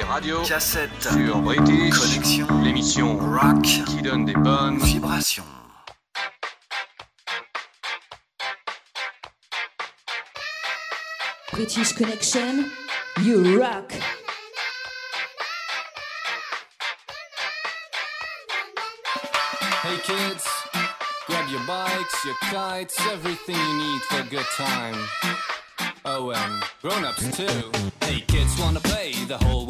Radio cassettes, sur British Connexion, l'émission rock qui donne des bonnes vibrations. British Connection, you rock. Hey kids, grab your bikes, your kites, everything you need for a good time. Oh, and grown ups too. Hey kids, wanna play the whole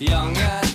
Young as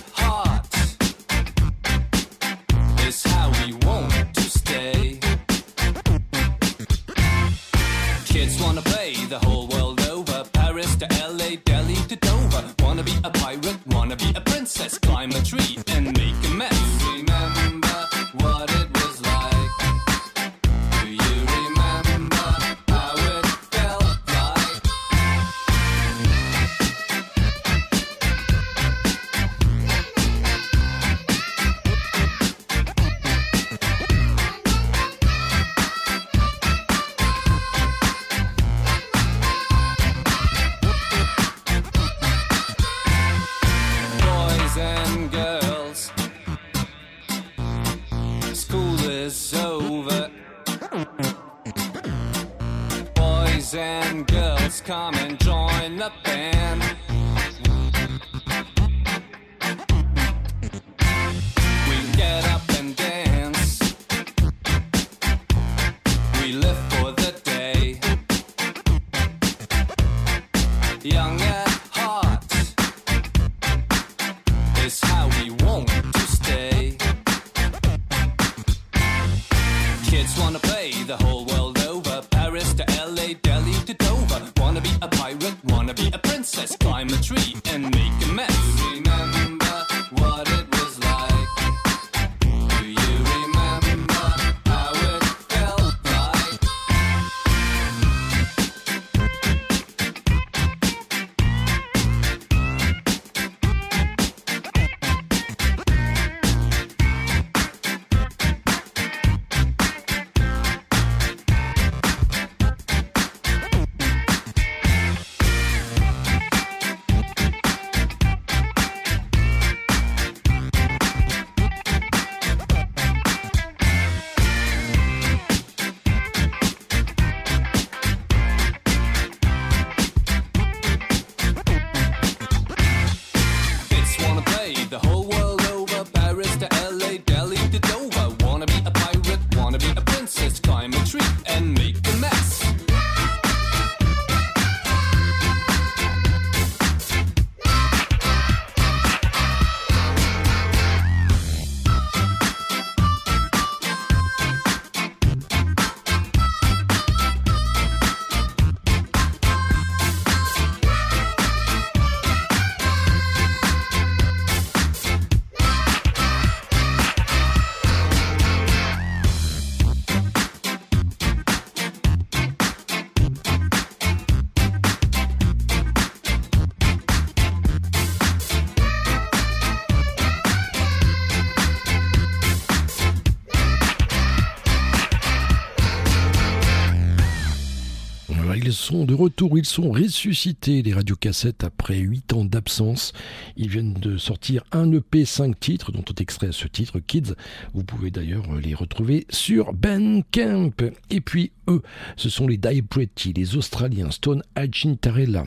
retour, ils sont ressuscités, les radiocassettes, après 8 ans d'absence. Ils viennent de sortir un EP 5 titres, dont est extrait ce titre, Kids. Vous pouvez d'ailleurs les retrouver sur Bandcamp. Et puis eux, ce sont les Die Pretty, les Australiens, Stone Agintarella.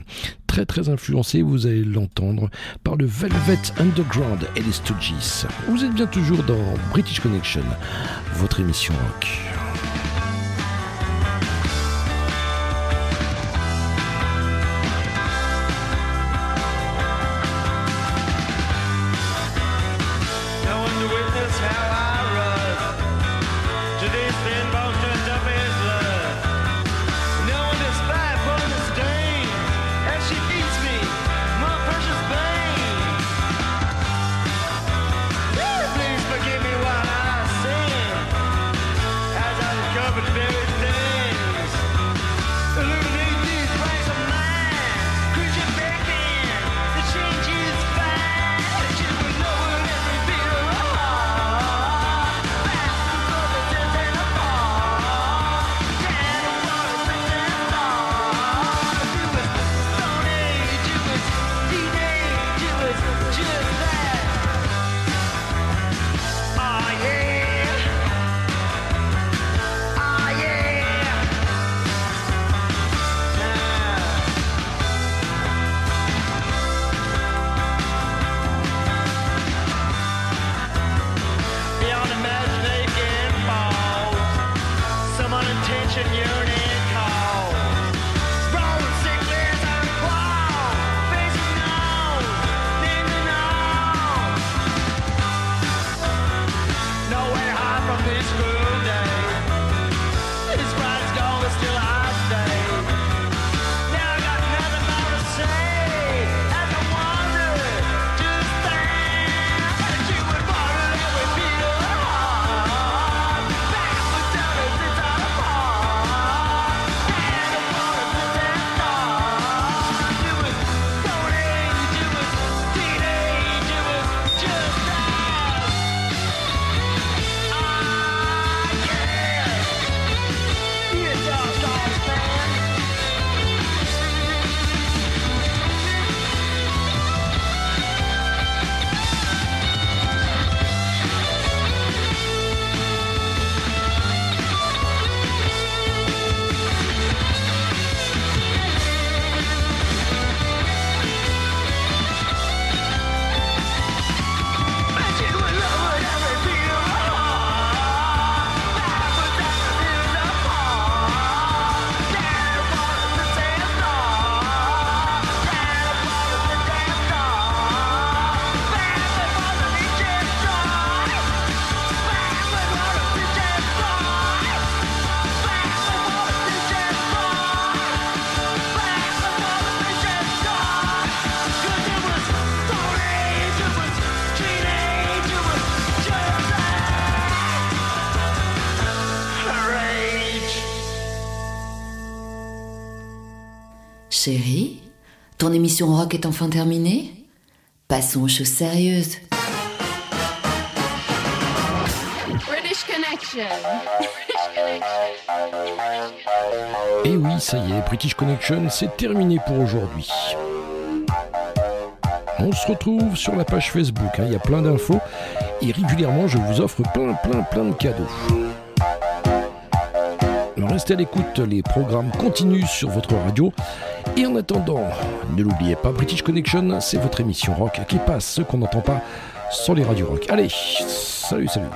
Très très influencés, vous allez l'entendre, par le Velvet Underground et les Stooges. Vous êtes bien toujours dans British Connection, votre émission rock. Chérie, ton émission rock est enfin terminée Passons aux choses sérieuses. British Connection. British Connection. Et oui, ça y est, British Connection, c'est terminé pour aujourd'hui. On se retrouve sur la page Facebook, hein, il y a plein d'infos et régulièrement je vous offre plein plein plein de cadeaux. Alors restez à l'écoute, les programmes continuent sur votre radio. Et en attendant, ne l'oubliez pas, British Connection, c'est votre émission rock qui passe ce qu'on n'entend pas sur les radios rock. Allez, salut, salut.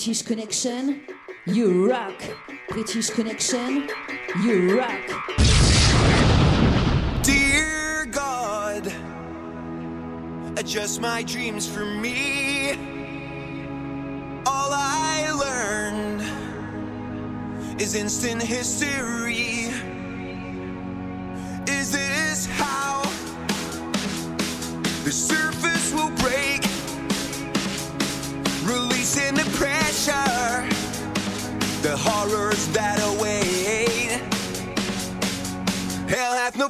British Connection, you rock. British Connection, you rock. Dear God, adjust my dreams for me. All I learned is instant history.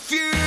perfume.